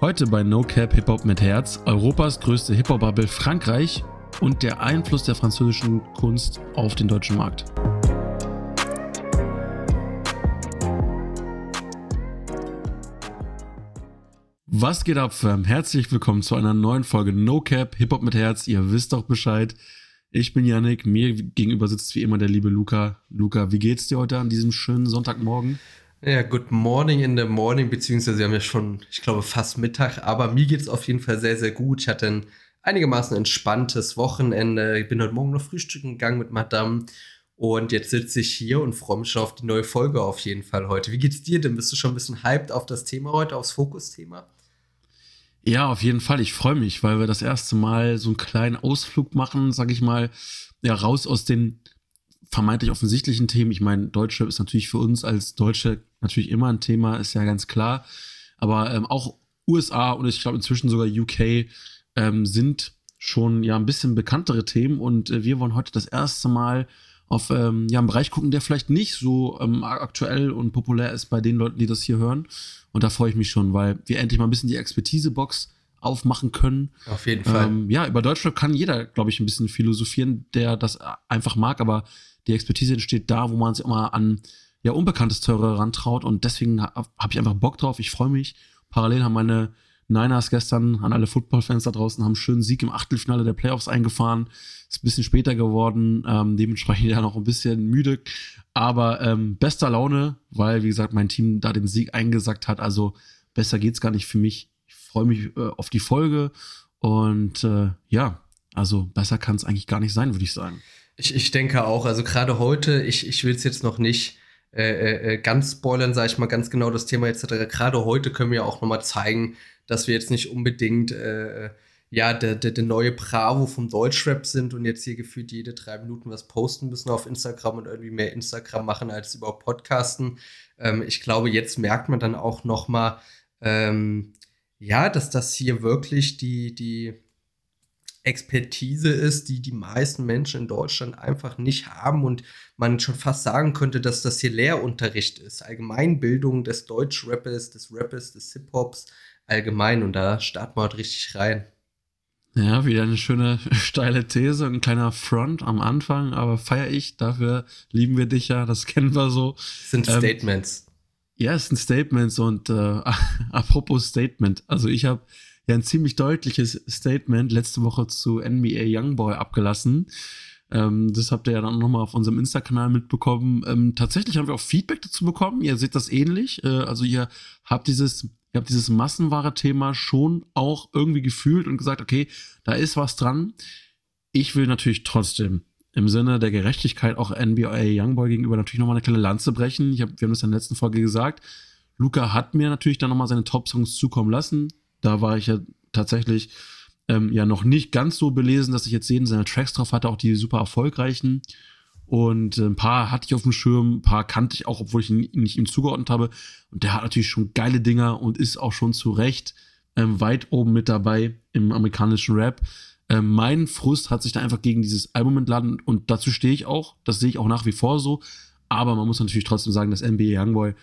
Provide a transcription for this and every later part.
Heute bei No Cap Hip Hop mit Herz, Europas größte Hip Hop Bubble Frankreich und der Einfluss der französischen Kunst auf den deutschen Markt. Was geht ab, Fam? Herzlich willkommen zu einer neuen Folge No Cap Hip Hop mit Herz. Ihr wisst doch Bescheid. Ich bin Yannick, mir gegenüber sitzt wie immer der liebe Luca. Luca, wie geht's dir heute an diesem schönen Sonntagmorgen? Ja, good morning in the morning, beziehungsweise wir haben ja schon, ich glaube, fast Mittag, aber mir geht es auf jeden Fall sehr, sehr gut. Ich hatte ein einigermaßen entspanntes Wochenende. Ich bin heute Morgen noch frühstücken gegangen mit Madame und jetzt sitze ich hier und freue mich schon auf die neue Folge auf jeden Fall heute. Wie geht's dir denn? Bist du schon ein bisschen hyped auf das Thema heute, aufs Fokusthema? Ja, auf jeden Fall. Ich freue mich, weil wir das erste Mal so einen kleinen Ausflug machen, sag ich mal, ja, raus aus den vermeintlich offensichtlichen Themen. Ich meine, Deutschrap ist natürlich für uns als Deutsche natürlich immer ein Thema, ist ja ganz klar. Aber ähm, auch USA und ich glaube inzwischen sogar UK ähm, sind schon ja ein bisschen bekanntere Themen und äh, wir wollen heute das erste Mal auf ähm, ja, einen Bereich gucken, der vielleicht nicht so ähm, aktuell und populär ist bei den Leuten, die das hier hören. Und da freue ich mich schon, weil wir endlich mal ein bisschen die Expertise-Box aufmachen können. Auf jeden Fall. Ähm, ja, über Deutschland kann jeder, glaube ich, ein bisschen philosophieren, der das einfach mag, aber die Expertise entsteht da, wo man sich immer an ja, unbekanntes Teure rantraut und deswegen habe ich einfach Bock drauf. Ich freue mich. Parallel haben meine Niners gestern an alle Football-Fans da draußen haben einen schönen Sieg im Achtelfinale der Playoffs eingefahren. Ist ein bisschen später geworden, ähm, dementsprechend ja noch ein bisschen müde, aber ähm, bester Laune, weil wie gesagt mein Team da den Sieg eingesackt hat. Also besser geht's gar nicht für mich. Ich freue mich äh, auf die Folge und äh, ja, also besser kann es eigentlich gar nicht sein, würde ich sagen. Ich, ich denke auch, also gerade heute, ich, ich will es jetzt noch nicht äh, äh, äh ganz spoilern, sage ich mal ganz genau das Thema etc. Gerade heute können wir auch nochmal zeigen, dass wir jetzt nicht unbedingt äh, äh, ja der, der, der neue Bravo vom Deutschrap sind und jetzt hier gefühlt jede drei Minuten was posten müssen auf Instagram und irgendwie mehr Instagram machen als überhaupt Podcasten. Ähm, ich glaube, jetzt merkt man dann auch nochmal, ähm, ja, dass das hier wirklich die, die Expertise ist, die die meisten Menschen in Deutschland einfach nicht haben und man schon fast sagen könnte, dass das hier Lehrunterricht ist. Allgemeinbildung des Deutschrappers, des Rappers, des Hip-Hops allgemein und da starten wir halt richtig rein. Ja, wieder eine schöne steile These, ein kleiner Front am Anfang, aber feiere ich, dafür lieben wir dich ja, das kennen wir so. Das sind ähm, Statements. Ja, es sind Statements und äh, apropos Statement, also ich habe ja ein ziemlich deutliches Statement letzte Woche zu NBA Youngboy abgelassen. Ähm, das habt ihr ja dann nochmal auf unserem Insta-Kanal mitbekommen. Ähm, tatsächlich haben wir auch Feedback dazu bekommen. Ihr seht das ähnlich. Äh, also ihr habt dieses, ihr habt dieses Massenware-Thema schon auch irgendwie gefühlt und gesagt, okay, da ist was dran. Ich will natürlich trotzdem im Sinne der Gerechtigkeit auch NBA Youngboy gegenüber natürlich nochmal eine kleine Lanze brechen. Hab, wir haben das in der letzten Folge gesagt. Luca hat mir natürlich dann nochmal seine Top-Songs zukommen lassen. Da war ich ja tatsächlich ähm, ja noch nicht ganz so belesen, dass ich jetzt jeden seiner Tracks drauf hatte, auch die super erfolgreichen. Und äh, ein paar hatte ich auf dem Schirm, ein paar kannte ich auch, obwohl ich ihn nicht ihm zugeordnet habe. Und der hat natürlich schon geile Dinger und ist auch schon zu Recht ähm, weit oben mit dabei im amerikanischen Rap. Ähm, mein Frust hat sich da einfach gegen dieses Album entladen und dazu stehe ich auch. Das sehe ich auch nach wie vor so. Aber man muss natürlich trotzdem sagen, dass NBA Youngboy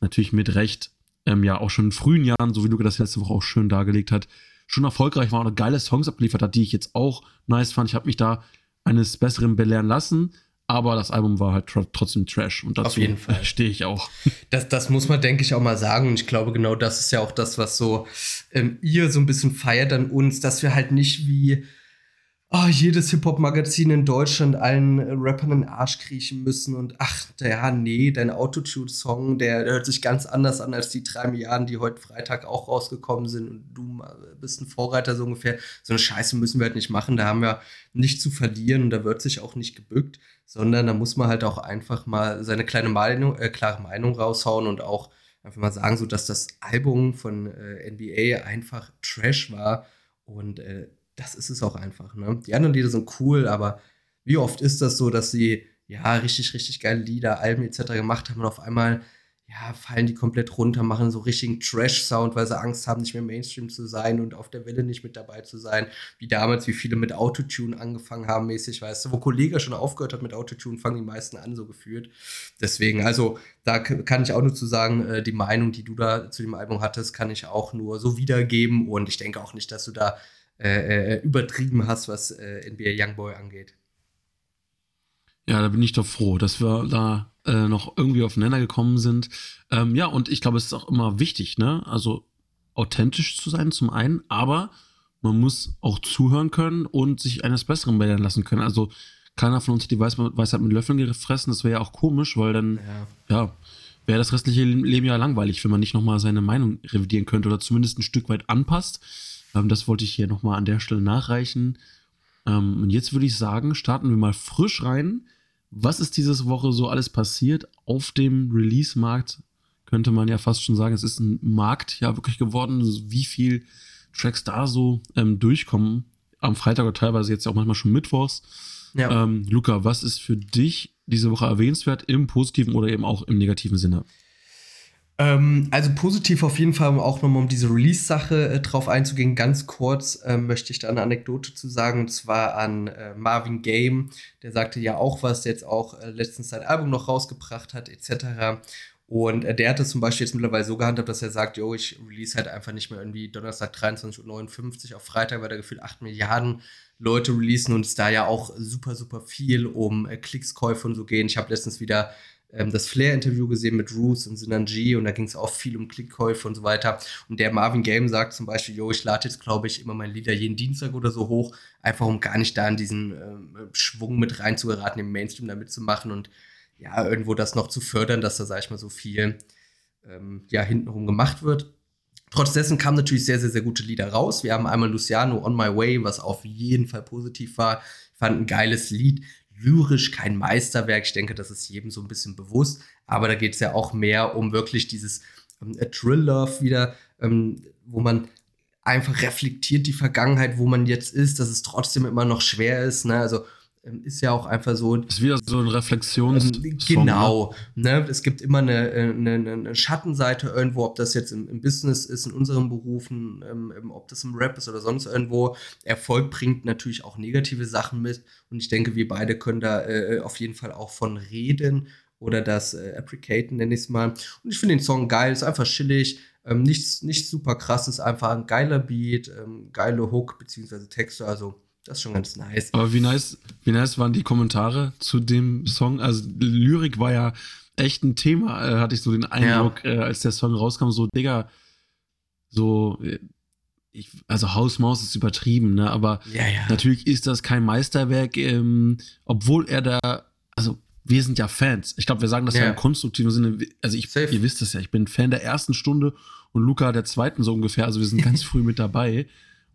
natürlich mit Recht ähm, ja auch schon in frühen Jahren, so wie Luca das letzte Woche auch schön dargelegt hat, schon erfolgreich war und geile Songs abgeliefert hat, die ich jetzt auch nice fand. Ich habe mich da eines Besseren belehren lassen, aber das Album war halt tr trotzdem Trash und dazu stehe ich auch. Das, das muss man, denke ich, auch mal sagen und ich glaube, genau das ist ja auch das, was so ähm, ihr so ein bisschen feiert an uns, dass wir halt nicht wie oh, jedes Hip-Hop-Magazin in Deutschland allen Rappern in den Arsch kriechen müssen und ach, ja, nee, dein Autotune-Song, der, der, hört sich ganz anders an als die drei Milliarden, die heute Freitag auch rausgekommen sind und du bist ein Vorreiter so ungefähr. So eine Scheiße müssen wir halt nicht machen, da haben wir nicht zu verlieren und da wird sich auch nicht gebückt, sondern da muss man halt auch einfach mal seine kleine Meinung, äh, klare Meinung raushauen und auch einfach mal sagen, so dass das Album von äh, NBA einfach Trash war und äh, das ist es auch einfach. Ne? Die anderen Lieder sind cool, aber wie oft ist das so, dass sie ja richtig, richtig geile Lieder, Alben etc. gemacht haben und auf einmal ja, fallen die komplett runter, machen so richtigen Trash-Sound, weil sie Angst haben, nicht mehr Mainstream zu sein und auf der Welle nicht mit dabei zu sein. Wie damals, wie viele mit Autotune angefangen haben, mäßig, weißt du, wo Kollege schon aufgehört hat mit Autotune, fangen die meisten an, so gefühlt. Deswegen, also, da kann ich auch nur zu sagen, äh, die Meinung, die du da zu dem Album hattest, kann ich auch nur so wiedergeben und ich denke auch nicht, dass du da äh, äh übertrieben hast, was äh, NBA Youngboy angeht. Ja, da bin ich doch froh, dass wir da äh, noch irgendwie aufeinander gekommen sind. Ähm, ja, und ich glaube, es ist auch immer wichtig, ne? Also authentisch zu sein zum einen, aber man muss auch zuhören können und sich eines Besseren belehren lassen können. Also keiner von uns hat die Weisheit mit Löffeln gefressen. Das wäre ja auch komisch, weil dann, ja, ja wäre das restliche Leben ja langweilig, wenn man nicht nochmal seine Meinung revidieren könnte oder zumindest ein Stück weit anpasst. Ähm, das wollte ich hier nochmal an der Stelle nachreichen. Ähm, und jetzt würde ich sagen, starten wir mal frisch rein was ist diese Woche so alles passiert auf dem Release-Markt? Könnte man ja fast schon sagen, es ist ein Markt ja wirklich geworden, wie viel Tracks da so ähm, durchkommen. Am Freitag oder teilweise jetzt auch manchmal schon Mittwochs. Ja. Ähm, Luca, was ist für dich diese Woche erwähnenswert im positiven oder eben auch im negativen Sinne? Ähm, also positiv auf jeden Fall, auch nochmal um diese Release-Sache äh, drauf einzugehen. Ganz kurz äh, möchte ich da eine Anekdote zu sagen, und zwar an äh, Marvin Game. Der sagte ja auch was, der jetzt auch äh, letztens sein Album noch rausgebracht hat, etc. Und äh, der hat es zum Beispiel jetzt mittlerweile so gehandhabt, dass er sagt, yo, ich release halt einfach nicht mehr irgendwie Donnerstag 23.59 Uhr auf Freitag, weil da gefühlt 8 Milliarden Leute releasen und es da ja auch super, super viel um äh, Klickskäufe und so gehen. Ich habe letztens wieder ähm, das Flair-Interview gesehen mit Roos und Sinanji und da ging es auch viel um Klickkäufe und so weiter. Und der Marvin Game sagt zum Beispiel, yo, ich lade jetzt, glaube ich, immer meine Lieder jeden Dienstag oder so hoch, einfach um gar nicht da in diesen ähm, Schwung mit reinzugeraten, im Mainstream da mitzumachen und ja, irgendwo das noch zu fördern, dass da, sag ich mal, so viel ähm, ja, hintenrum gemacht wird. Trotz dessen kamen natürlich sehr, sehr, sehr gute Lieder raus. Wir haben einmal Luciano On My Way, was auf jeden Fall positiv war. Ich fand ein geiles Lied lyrisch kein Meisterwerk. Ich denke, das ist jedem so ein bisschen bewusst. Aber da geht es ja auch mehr um wirklich dieses ähm, Drill-Love wieder, ähm, wo man einfach reflektiert die Vergangenheit, wo man jetzt ist, dass es trotzdem immer noch schwer ist. Ne? Also ist ja auch einfach so. Ist wieder so ein Reflexions. Ähm, genau. Ne? Es gibt immer eine, eine, eine, Schattenseite irgendwo, ob das jetzt im, im Business ist, in unseren Berufen, ähm, ob das im Rap ist oder sonst irgendwo. Erfolg bringt natürlich auch negative Sachen mit. Und ich denke, wir beide können da äh, auf jeden Fall auch von reden oder das äh, applicaten, nenne ich es mal. Und ich finde den Song geil, ist einfach chillig. Ähm, nichts, nichts super krasses, einfach ein geiler Beat, ähm, geile Hook beziehungsweise Texte. Also das ist schon ganz nice. Aber wie nice, wie nice waren die Kommentare zu dem Song? Also Lyrik war ja echt ein Thema, äh, hatte ich so den Eindruck, ja. äh, als der Song rauskam, so, Digga, so, äh, ich, also Hausmaus ist übertrieben, ne? Aber ja, ja. natürlich ist das kein Meisterwerk, ähm, obwohl er da, also wir sind ja Fans. Ich glaube, wir sagen das ja, im konstruktiven Sinne. Also ich, Safe. ihr wisst das ja, ich bin Fan der ersten Stunde und Luca der zweiten so ungefähr. Also wir sind ganz früh mit dabei.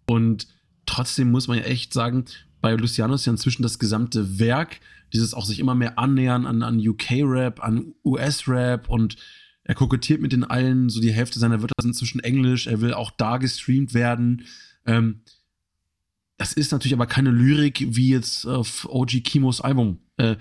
Und trotzdem muss man ja echt sagen, bei Luciano ist ja inzwischen das gesamte Werk, dieses auch sich immer mehr annähern an, an UK-Rap, an US-Rap und er kokettiert mit den allen, so die Hälfte seiner Wörter sind inzwischen Englisch, er will auch da gestreamt werden. Ähm, das ist natürlich aber keine Lyrik wie jetzt auf OG Kimos Album. Äh,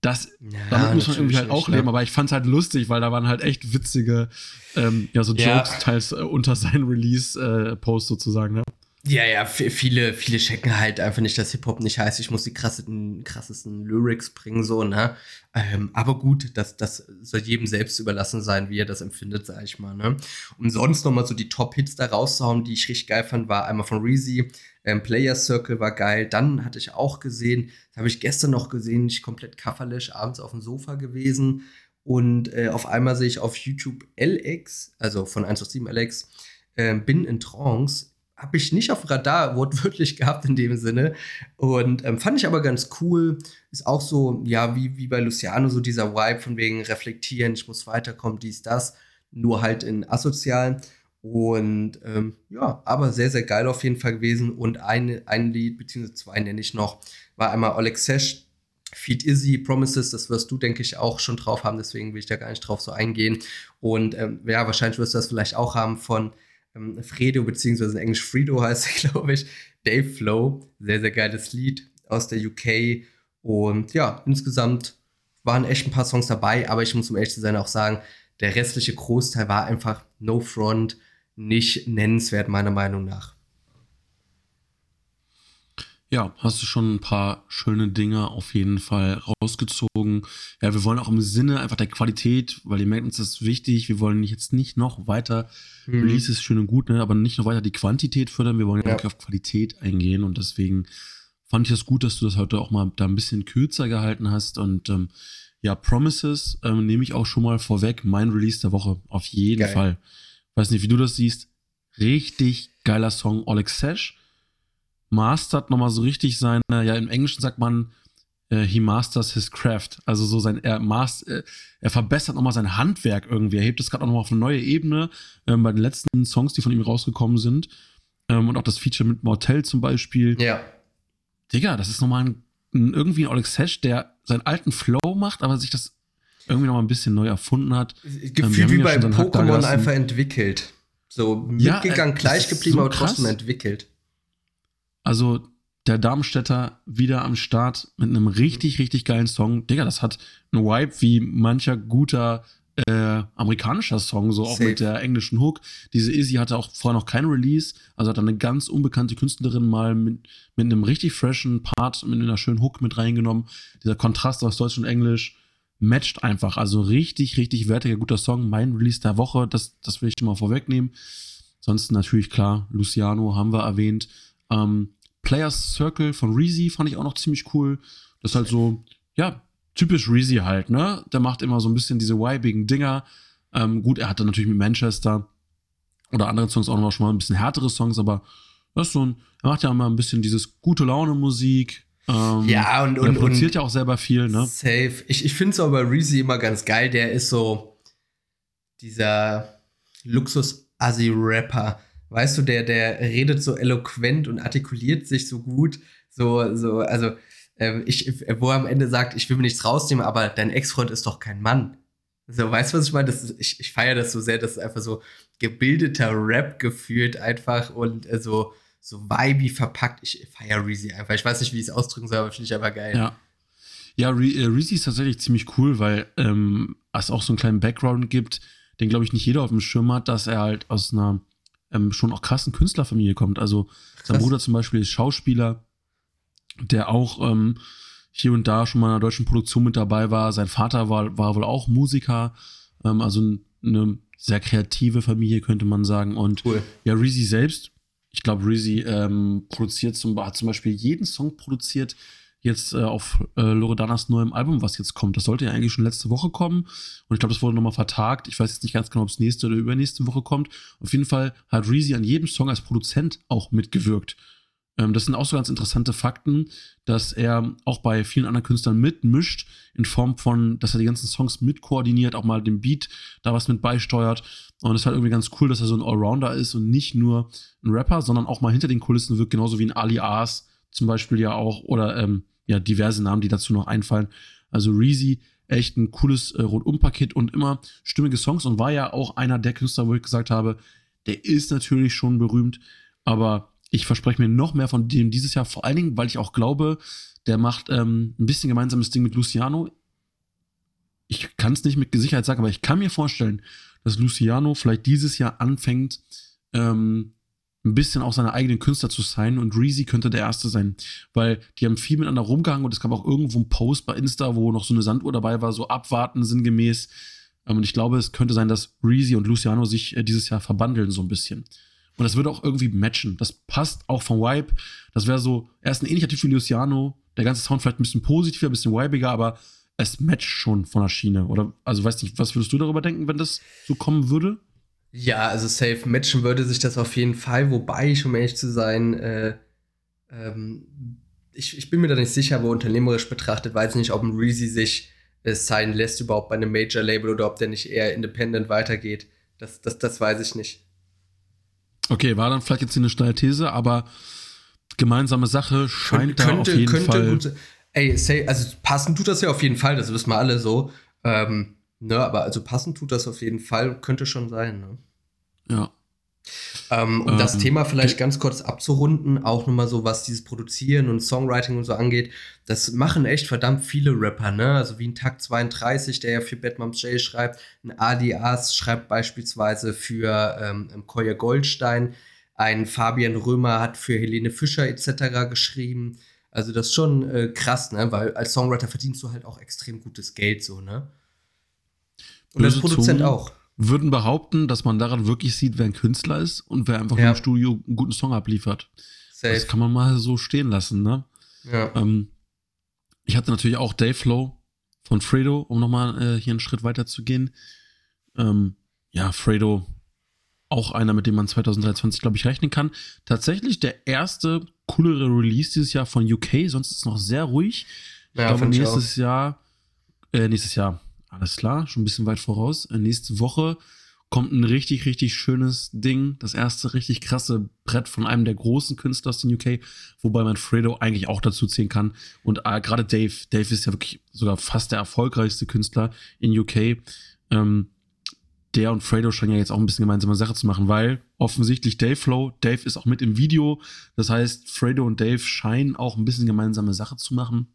das, ja, damit muss man irgendwie halt auch leben, aber ich fand es halt lustig, weil da waren halt echt witzige, ähm, ja, so ja. Jokes teils äh, unter seinem Release-Post äh, sozusagen, ne? Ja, ja, viele, viele checken halt einfach nicht, dass Hip-Hop nicht heißt, ich muss die krassesten, krassesten Lyrics bringen, so, ne? Ähm, aber gut, das, das soll jedem selbst überlassen sein, wie er das empfindet, sag ich mal, ne? Und sonst nochmal so die Top-Hits da rauszuhauen, die ich richtig geil fand, war einmal von Reezy, ähm, Player Circle war geil, dann hatte ich auch gesehen, das habe ich gestern noch gesehen, ich komplett kafferlich abends auf dem Sofa gewesen und äh, auf einmal sehe ich auf YouTube LX, also von 187 LX, äh, bin in Trance, habe ich nicht auf Radar wortwörtlich gehabt in dem Sinne. Und ähm, fand ich aber ganz cool. Ist auch so, ja, wie, wie bei Luciano, so dieser Vibe von wegen reflektieren, ich muss weiterkommen, dies, das. Nur halt in asozialen. Und ähm, ja, aber sehr, sehr geil auf jeden Fall gewesen. Und eine, ein Lied, beziehungsweise zwei nenne ich noch, war einmal Oleg Sesh, Feed Izzy, Promises, das wirst du, denke ich, auch schon drauf haben, deswegen will ich da gar nicht drauf so eingehen. Und ähm, ja, wahrscheinlich wirst du das vielleicht auch haben von ähm, Fredo, beziehungsweise in Englisch Fredo heißt er, glaube ich. Dave Flow, sehr, sehr geiles Lied aus der UK. Und ja, insgesamt waren echt ein paar Songs dabei, aber ich muss um ehrlich zu sein auch sagen, der restliche Großteil war einfach No Front, nicht nennenswert, meiner Meinung nach. Ja, hast du schon ein paar schöne Dinge auf jeden Fall rausgezogen. Ja, wir wollen auch im Sinne einfach der Qualität, weil ihr merkt uns das ist wichtig. Wir wollen jetzt nicht noch weiter, mhm. Release ist schön und gut, ne, aber nicht noch weiter die Quantität fördern. Wir wollen ja, ja. auf Qualität eingehen und deswegen fand ich es das gut, dass du das heute auch mal da ein bisschen kürzer gehalten hast und ähm, ja, Promises ähm, nehme ich auch schon mal vorweg. Mein Release der Woche auf jeden Geil. Fall. Weiß nicht, wie du das siehst. Richtig geiler Song, Oleg Sesh mastert nochmal so richtig seine, ja, im Englischen sagt man, äh, he masters his craft. Also so sein, er, maß, äh, er verbessert nochmal sein Handwerk irgendwie. Er hebt es gerade auch nochmal auf eine neue Ebene ähm, bei den letzten Songs, die von ihm rausgekommen sind. Ähm, und auch das Feature mit Mortel zum Beispiel. Ja. Digga, das ist nochmal ein, ein, irgendwie ein Alex Hesh, der seinen alten Flow macht, aber sich das irgendwie nochmal ein bisschen neu erfunden hat. Gefühlt ähm, wie bei Pokémon einfach entwickelt. So mitgegangen, ja, gleich geblieben, so aber trotzdem entwickelt. Also der Darmstädter wieder am Start mit einem richtig, richtig geilen Song. Digga, das hat einen Vibe wie mancher guter äh, amerikanischer Song, so auch Safe. mit der englischen Hook. Diese Izzy hatte auch vorher noch kein Release, also hat eine ganz unbekannte Künstlerin mal mit, mit einem richtig freshen Part, mit einer schönen Hook mit reingenommen. Dieser Kontrast aus Deutsch und Englisch matcht einfach. Also richtig, richtig wertiger, guter Song. Mein Release der Woche, das, das will ich schon mal vorwegnehmen. Sonst natürlich klar, Luciano haben wir erwähnt. Ähm, Players Circle von Reezy fand ich auch noch ziemlich cool. Das ist halt so, ja, typisch Reezy halt, ne? Der macht immer so ein bisschen diese vibigen Dinger. Ähm, gut, er hatte natürlich mit Manchester oder andere Songs auch noch schon mal ein bisschen härtere Songs, aber das ist so ein, er macht ja immer ein bisschen dieses gute Laune Musik. Ähm, ja, und, und er produziert ja auch selber viel, ne? Safe. Ich, ich finde es aber bei Reezy immer ganz geil. Der ist so dieser Luxus-Assi-Rapper weißt du, der, der redet so eloquent und artikuliert sich so gut, so, so, also, äh, ich, wo er am Ende sagt, ich will mir nichts rausnehmen, aber dein Ex-Freund ist doch kein Mann. So, weißt du, was ich meine? Das ist, ich ich feiere das so sehr, das ist einfach so gebildeter Rap gefühlt einfach und äh, so, so vibey verpackt. Ich feiere Reezy einfach. Ich weiß nicht, wie ich es ausdrücken soll, aber finde ich einfach geil. Ja. Ja, äh, Reezy ist tatsächlich ziemlich cool, weil ähm, es auch so einen kleinen Background gibt, den, glaube ich, nicht jeder auf dem Schirm hat, dass er halt aus einer ähm, schon auch krassen Künstlerfamilie kommt. Also Krass. sein Bruder zum Beispiel ist Schauspieler, der auch ähm, hier und da schon mal in einer deutschen Produktion mit dabei war. Sein Vater war, war wohl auch Musiker, ähm, also eine sehr kreative Familie, könnte man sagen. Und cool. ja, Reezy selbst, ich glaube, Reezy ähm, produziert zum, hat zum Beispiel jeden Song produziert, jetzt äh, auf äh, Loredanas neuem Album, was jetzt kommt. Das sollte ja eigentlich schon letzte Woche kommen. Und ich glaube, das wurde nochmal vertagt. Ich weiß jetzt nicht ganz genau, ob es nächste oder übernächste Woche kommt. Auf jeden Fall hat Reezy an jedem Song als Produzent auch mitgewirkt. Ähm, das sind auch so ganz interessante Fakten, dass er auch bei vielen anderen Künstlern mitmischt, in Form von, dass er die ganzen Songs mitkoordiniert, auch mal den Beat da was mit beisteuert. Und es ist halt irgendwie ganz cool, dass er so ein Allrounder ist und nicht nur ein Rapper, sondern auch mal hinter den Kulissen wirkt, genauso wie ein Ali Aas zum Beispiel ja auch, oder ähm, ja, diverse Namen, die dazu noch einfallen. Also Reezy, echt ein cooles äh, Rundumpaket und immer stimmige Songs und war ja auch einer der Künstler, wo ich gesagt habe, der ist natürlich schon berühmt, aber ich verspreche mir noch mehr von dem dieses Jahr, vor allen Dingen, weil ich auch glaube, der macht ähm, ein bisschen gemeinsames Ding mit Luciano. Ich kann es nicht mit Sicherheit sagen, aber ich kann mir vorstellen, dass Luciano vielleicht dieses Jahr anfängt, ähm, ein bisschen auch seine eigenen Künstler zu sein und Reezy könnte der Erste sein, weil die haben viel miteinander rumgehangen und es gab auch irgendwo einen Post bei Insta, wo noch so eine Sanduhr dabei war, so abwarten sinngemäß. Ähm, und ich glaube, es könnte sein, dass Reezy und Luciano sich äh, dieses Jahr verbandeln so ein bisschen. Und das würde auch irgendwie matchen. Das passt auch vom Vibe. Das wäre so, er ist ein ähnlicher Typ wie Luciano. Der ganze Sound vielleicht ein bisschen positiver, ein bisschen vibiger, aber es matcht schon von der Schiene. Oder, also weiß nicht, was würdest du darüber denken, wenn das so kommen würde? Ja, also safe matchen würde sich das auf jeden Fall, wobei ich, um ehrlich zu sein, äh, ähm, ich, ich bin mir da nicht sicher, aber unternehmerisch betrachtet weiß ich nicht, ob ein Reezy sich äh, sein lässt überhaupt bei einem Major-Label oder ob der nicht eher independent weitergeht. Das, das, das weiß ich nicht. Okay, war dann vielleicht jetzt eine steile These, aber gemeinsame Sache scheint könnte, da auf jeden könnte Fall. Gut, ey, say, also passen tut das ja auf jeden Fall, das wissen wir alle so. Ähm, Ne, aber also passend tut das auf jeden Fall, könnte schon sein. Ne? Ja. Ähm, um ähm, das Thema vielleicht ganz kurz abzurunden, auch nochmal so, was dieses Produzieren und Songwriting und so angeht, das machen echt verdammt viele Rapper, ne? Also wie ein Takt 32, der ja für Batman's J schreibt, ein Adi As schreibt beispielsweise für ähm, Koya Goldstein, ein Fabian Römer hat für Helene Fischer etc. geschrieben. Also das ist schon äh, krass, ne? Weil als Songwriter verdienst du halt auch extrem gutes Geld so, ne? Und als Produzent Zungen auch. Würden behaupten, dass man daran wirklich sieht, wer ein Künstler ist und wer einfach ja. im Studio einen guten Song abliefert. Safe. Das kann man mal so stehen lassen, ne? Ja. Ähm, ich hatte natürlich auch Dave Flow von Fredo, um nochmal äh, hier einen Schritt weiter zu gehen. Ähm, ja, Fredo, auch einer, mit dem man 2023, glaube ich, rechnen kann. Tatsächlich der erste coolere Release dieses Jahr von UK, sonst ist es noch sehr ruhig. Ja, ich glaube, nächstes Jahr, äh, nächstes Jahr, alles klar, schon ein bisschen weit voraus. Äh, nächste Woche kommt ein richtig, richtig schönes Ding. Das erste richtig krasse Brett von einem der großen Künstler aus den UK, wobei man Fredo eigentlich auch dazu zählen kann. Und äh, gerade Dave, Dave ist ja wirklich sogar fast der erfolgreichste Künstler in UK. Ähm, der und Fredo scheinen ja jetzt auch ein bisschen gemeinsame Sache zu machen, weil offensichtlich Dave Flow, Dave ist auch mit im Video. Das heißt, Fredo und Dave scheinen auch ein bisschen gemeinsame Sache zu machen.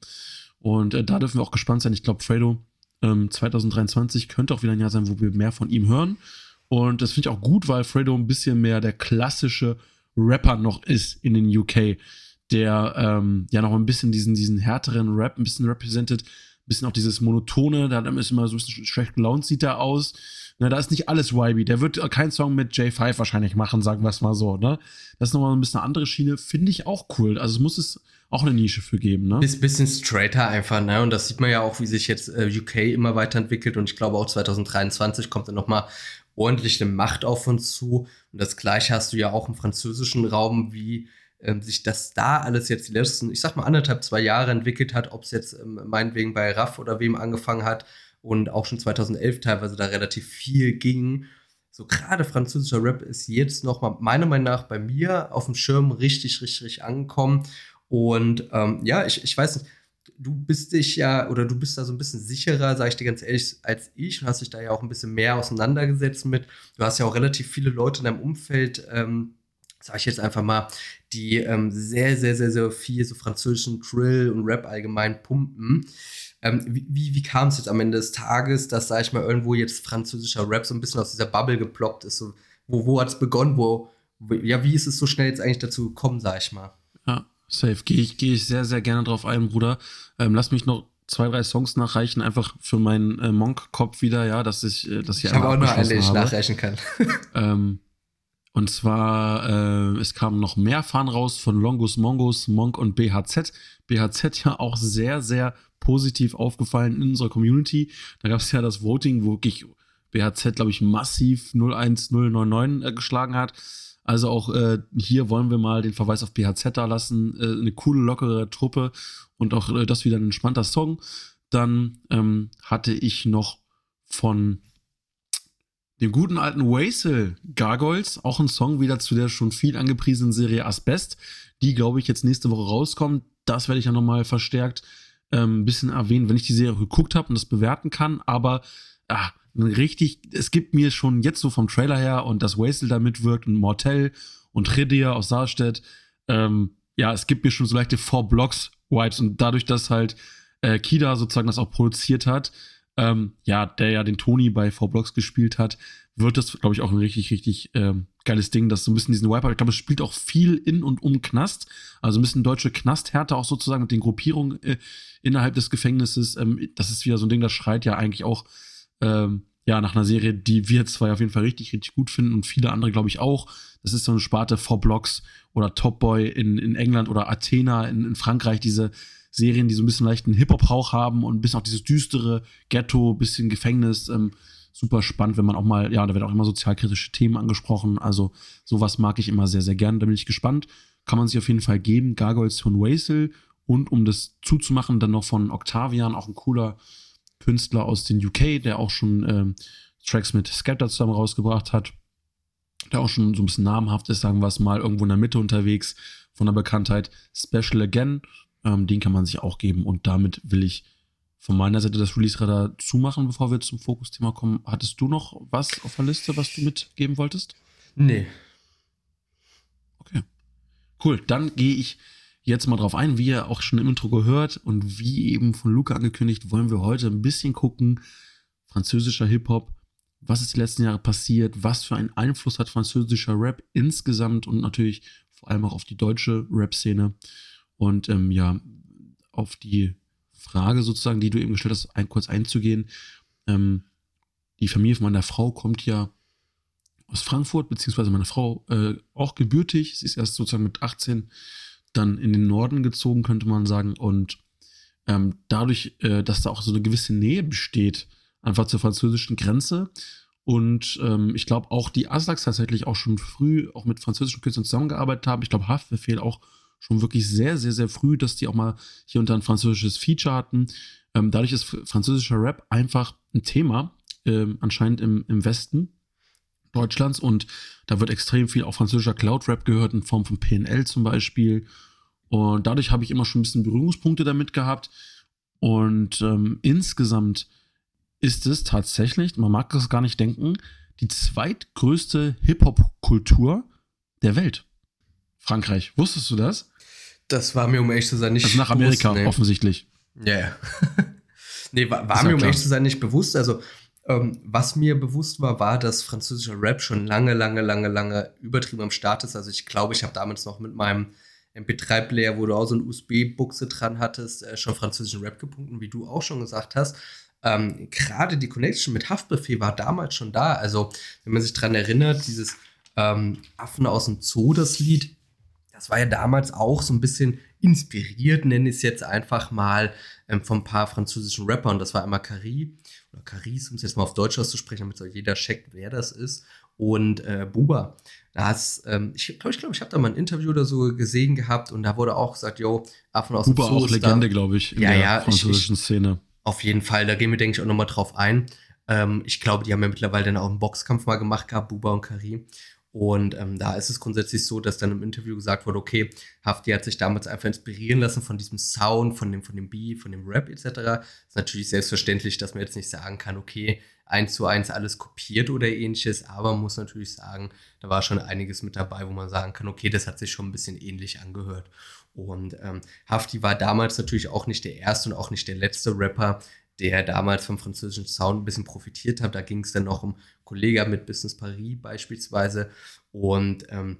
Und äh, da dürfen wir auch gespannt sein. Ich glaube, Fredo ähm, 2023 könnte auch wieder ein Jahr sein, wo wir mehr von ihm hören. Und das finde ich auch gut, weil Fredo ein bisschen mehr der klassische Rapper noch ist in den UK, der ähm, ja noch ein bisschen diesen, diesen härteren Rap ein bisschen repräsentiert, bisschen auch dieses Monotone, da ist immer so ein bisschen schlecht gelaunt, sieht er aus. Na, da ist nicht alles YB. Der wird keinen Song mit J5 wahrscheinlich machen, sagen wir es mal so, ne? Das ist nochmal ein bisschen eine andere Schiene, finde ich auch cool. Also es muss es auch eine Nische für geben, ne? Ist bisschen straighter einfach, ne? Und das sieht man ja auch, wie sich jetzt äh, UK immer weiterentwickelt und ich glaube auch 2023 kommt dann nochmal ordentlich eine Macht auf uns zu. Und das gleiche hast du ja auch im französischen Raum, wie ähm, sich das da alles jetzt die letzten, ich sag mal, anderthalb, zwei Jahre entwickelt hat, ob es jetzt ähm, meinetwegen bei Raff oder wem angefangen hat und auch schon 2011 teilweise da relativ viel ging. So gerade französischer Rap ist jetzt noch mal meiner Meinung nach bei mir auf dem Schirm richtig, richtig, richtig angekommen. Und ähm, ja, ich, ich weiß nicht, du bist dich ja oder du bist da so ein bisschen sicherer, sage ich dir ganz ehrlich, als ich und hast dich da ja auch ein bisschen mehr auseinandergesetzt mit. Du hast ja auch relativ viele Leute in deinem Umfeld, ähm, sage ich jetzt einfach mal, die ähm, sehr, sehr, sehr, sehr viel so französischen Drill und Rap allgemein pumpen. Ähm, wie wie, kam es jetzt am Ende des Tages, dass, sag ich mal, irgendwo jetzt französischer Rap so ein bisschen aus dieser Bubble geploppt ist? So, wo wo hat es begonnen? Wo, ja, wie ist es so schnell jetzt eigentlich dazu gekommen, sag ich mal? Ja, safe. Gehe ich, geh ich sehr, sehr gerne drauf ein, Bruder. Ähm, lass mich noch zwei, drei Songs nachreichen, einfach für meinen äh, Monk-Kopf wieder, ja, dass ich äh, das hier Ich habe auch noch eine, ich nachreichen kann. ähm, und zwar, äh, es kamen noch mehr Fahren raus von Longus Mongos, Monk und BHZ. BHZ ja auch sehr, sehr positiv aufgefallen in unserer Community. Da gab es ja das Voting, wo wirklich BHZ, glaube ich, massiv 01099 äh, geschlagen hat. Also auch äh, hier wollen wir mal den Verweis auf BHZ da lassen. Äh, eine coole, lockere Truppe und auch äh, das wieder ein entspannter Song. Dann ähm, hatte ich noch von dem guten alten Wasel Gargoyles, auch ein Song wieder zu der schon viel angepriesenen Serie Asbest, die, glaube ich, jetzt nächste Woche rauskommt. Das werde ich ja nochmal verstärkt ähm, ein bisschen erwähnen, wenn ich die Serie geguckt habe und das bewerten kann. Aber ja, richtig, es gibt mir schon jetzt so vom Trailer her und dass Wastel da mitwirkt und Mortel und Redia aus Saarstedt, ähm, ja, es gibt mir schon so leichte Four Blocks Vibes und dadurch, dass halt äh, Kida sozusagen das auch produziert hat, ähm, ja, der ja den Tony bei Four Blocks gespielt hat, wird das, glaube ich, auch ein richtig, richtig ähm, geiles Ding, das so ein bisschen diesen Wipeout, ich glaube, es spielt auch viel in und um Knast, also ein bisschen deutsche Knasthärte auch sozusagen mit den Gruppierungen äh, innerhalb des Gefängnisses. Ähm, das ist wieder so ein Ding, das schreit ja eigentlich auch ähm, ja, nach einer Serie, die wir zwei auf jeden Fall richtig, richtig gut finden und viele andere, glaube ich, auch. Das ist so eine Sparte Four Blocks oder Top Boy in, in England oder Athena in, in Frankreich, diese Serien, die so ein bisschen leichten Hip-Hop-Hauch haben und ein bisschen auch dieses düstere Ghetto, bisschen Gefängnis. Ähm, super spannend, wenn man auch mal, ja, da werden auch immer sozialkritische Themen angesprochen. Also sowas mag ich immer sehr, sehr gern. Da bin ich gespannt. Kann man sich auf jeden Fall geben. Gargoyles von Wasel und um das zuzumachen, dann noch von Octavian, auch ein cooler Künstler aus den UK, der auch schon ähm, Tracks mit Skepta zusammen rausgebracht hat. Der auch schon so ein bisschen namhaft ist, sagen wir es mal, irgendwo in der Mitte unterwegs von der Bekanntheit. Special Again, ähm, den kann man sich auch geben. Und damit will ich von meiner Seite das Release-Radar zumachen, bevor wir zum Fokusthema kommen. Hattest du noch was auf der Liste, was du mitgeben wolltest? Nee. Cool, dann gehe ich jetzt mal drauf ein, wie ihr auch schon im Intro gehört und wie eben von Luca angekündigt, wollen wir heute ein bisschen gucken, französischer Hip-Hop, was ist die letzten Jahre passiert, was für einen Einfluss hat französischer Rap insgesamt und natürlich vor allem auch auf die deutsche Rap-Szene und ähm, ja, auf die Frage sozusagen, die du eben gestellt hast, ein, kurz einzugehen. Ähm, die Familie von meiner Frau kommt ja aus Frankfurt, beziehungsweise meine Frau äh, auch gebürtig. Sie ist erst sozusagen mit 18 dann in den Norden gezogen, könnte man sagen. Und ähm, dadurch, äh, dass da auch so eine gewisse Nähe besteht, einfach zur französischen Grenze. Und ähm, ich glaube auch die Aslaks tatsächlich auch schon früh auch mit französischen Künstlern zusammengearbeitet haben. Ich glaube, Haftbefehl auch schon wirklich sehr, sehr, sehr früh, dass die auch mal hier und da ein französisches Feature hatten. Ähm, dadurch ist französischer Rap einfach ein Thema, ähm, anscheinend im, im Westen. Deutschlands und da wird extrem viel auch französischer Cloud-Rap gehört in Form von PNL zum Beispiel. Und dadurch habe ich immer schon ein bisschen Berührungspunkte damit gehabt. Und ähm, insgesamt ist es tatsächlich, man mag das gar nicht denken, die zweitgrößte Hip-Hop-Kultur der Welt. Frankreich. Wusstest du das? Das war mir, um ehrlich zu sein, nicht Also nach Amerika bewusst, nee. offensichtlich. Ja, ja. nee, war, war mir, um ehrlich zu sein, nicht bewusst. Also, ähm, was mir bewusst war, war, dass französischer Rap schon lange, lange, lange, lange übertrieben am Start ist. Also, ich glaube, ich habe damals noch mit meinem MP3-Player, wo du auch so eine USB-Buchse dran hattest, äh, schon französischen Rap gefunden, wie du auch schon gesagt hast. Ähm, Gerade die Connection mit Haftbefehl war damals schon da. Also, wenn man sich dran erinnert, dieses ähm, Affen aus dem Zoo, das Lied, das war ja damals auch so ein bisschen inspiriert, nenne ich es jetzt einfach mal, ähm, von ein paar französischen Rappern. Das war einmal Cari oder Caris, um es jetzt mal auf Deutsch auszusprechen, damit so jeder checkt, wer das ist. Und äh, Buba. Da hast, ähm, ich glaube, ich, glaub, ich habe da mal ein Interview oder so gesehen gehabt und da wurde auch gesagt, yo, Affen aus Huber dem Zoo auch Legende, glaube ich, in Ja, der ja, ich- französischen Szene. Auf jeden Fall, da gehen wir, denke ich, auch nochmal drauf ein. Ähm, ich glaube, die haben ja mittlerweile dann auch einen Boxkampf mal gemacht gehabt, Buba und Kari. Und ähm, da ist es grundsätzlich so, dass dann im Interview gesagt wurde, okay, Hafti hat sich damals einfach inspirieren lassen von diesem Sound, von dem, von dem Beat, von dem Rap etc. Ist natürlich selbstverständlich, dass man jetzt nicht sagen kann, okay, eins zu eins alles kopiert oder ähnliches, aber man muss natürlich sagen, da war schon einiges mit dabei, wo man sagen kann, okay, das hat sich schon ein bisschen ähnlich angehört. Und ähm, Hafti war damals natürlich auch nicht der erste und auch nicht der letzte Rapper, der damals vom französischen Sound ein bisschen profitiert hat. Da ging es dann noch um Kollega mit Business Paris beispielsweise. Und ähm,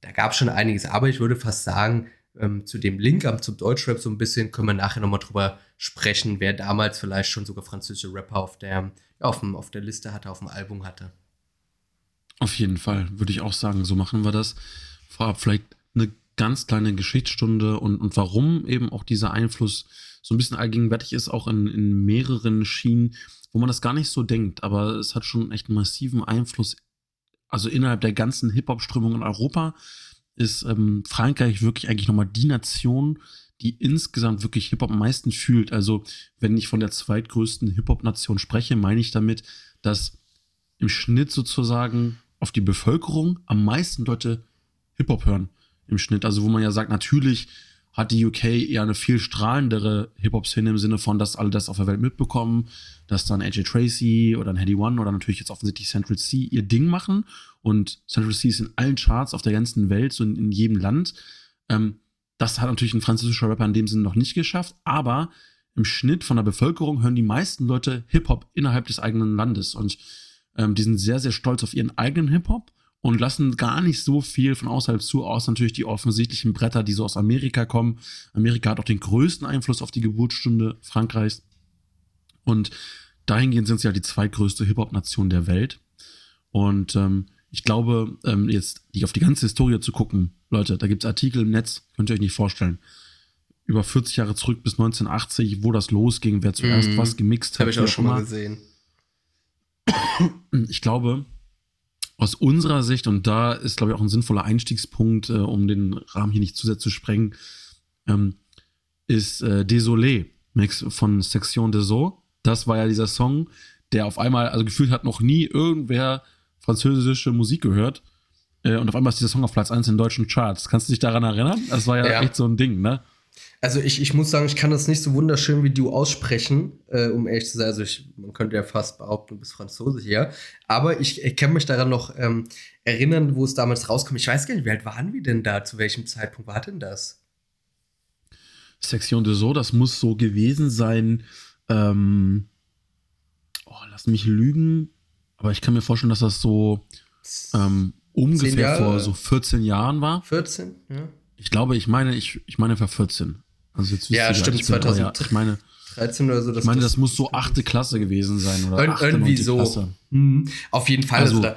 da gab es schon einiges. Aber ich würde fast sagen, ähm, zu dem Link am, zum Deutschrap so ein bisschen können wir nachher nochmal drüber sprechen, wer damals vielleicht schon sogar französische Rapper auf der, ja, auf, dem, auf der Liste hatte, auf dem Album hatte. Auf jeden Fall, würde ich auch sagen, so machen wir das. Vorab vielleicht eine ganz kleine Geschichtsstunde und, und warum eben auch dieser Einfluss so ein bisschen allgegenwärtig ist, auch in, in mehreren Schienen, wo man das gar nicht so denkt, aber es hat schon echt einen massiven Einfluss. Also innerhalb der ganzen Hip-Hop-Strömung in Europa ist ähm, Frankreich wirklich eigentlich nochmal die Nation, die insgesamt wirklich Hip-Hop am meisten fühlt. Also, wenn ich von der zweitgrößten Hip-Hop-Nation spreche, meine ich damit, dass im Schnitt sozusagen auf die Bevölkerung am meisten Leute Hip-Hop hören. Im Schnitt. Also, wo man ja sagt, natürlich hat die UK eher eine viel strahlendere Hip-Hop-Szene im Sinne von, dass alle das auf der Welt mitbekommen, dass dann AJ Tracy oder ein Heady One oder natürlich jetzt offensichtlich Central C ihr Ding machen. Und Central C ist in allen Charts auf der ganzen Welt, so in, in jedem Land. Ähm, das hat natürlich ein französischer Rapper in dem Sinne noch nicht geschafft, aber im Schnitt von der Bevölkerung hören die meisten Leute Hip-Hop innerhalb des eigenen Landes. Und ähm, die sind sehr, sehr stolz auf ihren eigenen Hip-Hop und lassen gar nicht so viel von außerhalb zu, außer natürlich die offensichtlichen Bretter, die so aus Amerika kommen. Amerika hat auch den größten Einfluss auf die Geburtsstunde Frankreichs. Und dahingehend sind sie halt die zweitgrößte Hip-Hop-Nation der Welt. Und ähm, ich glaube, ähm, jetzt die auf die ganze Historie zu gucken, Leute, da gibt es Artikel im Netz, könnt ihr euch nicht vorstellen. Über 40 Jahre zurück bis 1980, wo das losging, wer zuerst Mhm. was gemixt Das habe hat. ich auch schon mal gesehen. ich glaube, aus unserer Sicht, und da ist, glaube ich, auch ein sinnvoller Einstiegspunkt, äh, um den Rahmen hier nicht zu sehr zu sprengen, ähm, ist äh, Désolé Mix von Section des Eaux. Das war ja dieser Song, der auf einmal, also gefühlt hat noch nie irgendwer französische Musik gehört. Äh, und auf einmal ist dieser Song auf Platz 1 in deutschen Charts. Kannst du dich daran erinnern? Das war ja, Ja. echt so ein Ding, ne? Also ich, ich muss sagen, ich kann das nicht so wunderschön wie du aussprechen, äh, um ehrlich zu sein. Also ich, man könnte ja fast behaupten, du bist Franzose hier. Aber ich, ich kann mich daran noch ähm, erinnern, wo es damals rauskam. Ich weiß gar nicht, wie alt waren wir denn da? Zu welchem Zeitpunkt war denn das? Section de So, das muss so gewesen sein. Ähm, oh, lass mich lügen. Aber ich kann mir vorstellen, dass das so ähm, ungefähr vor so 14 Jahren war. 14, ja. Ich glaube, ich meine, ich, ich meine, war 14. Also jetzt ja, stimmt, 2013 ja, ich meine, oder so. ich meine, das, das muss so achte Klasse gewesen sein. Oder Ir irgendwie so. Mhm. Auf jeden Fall. Also, also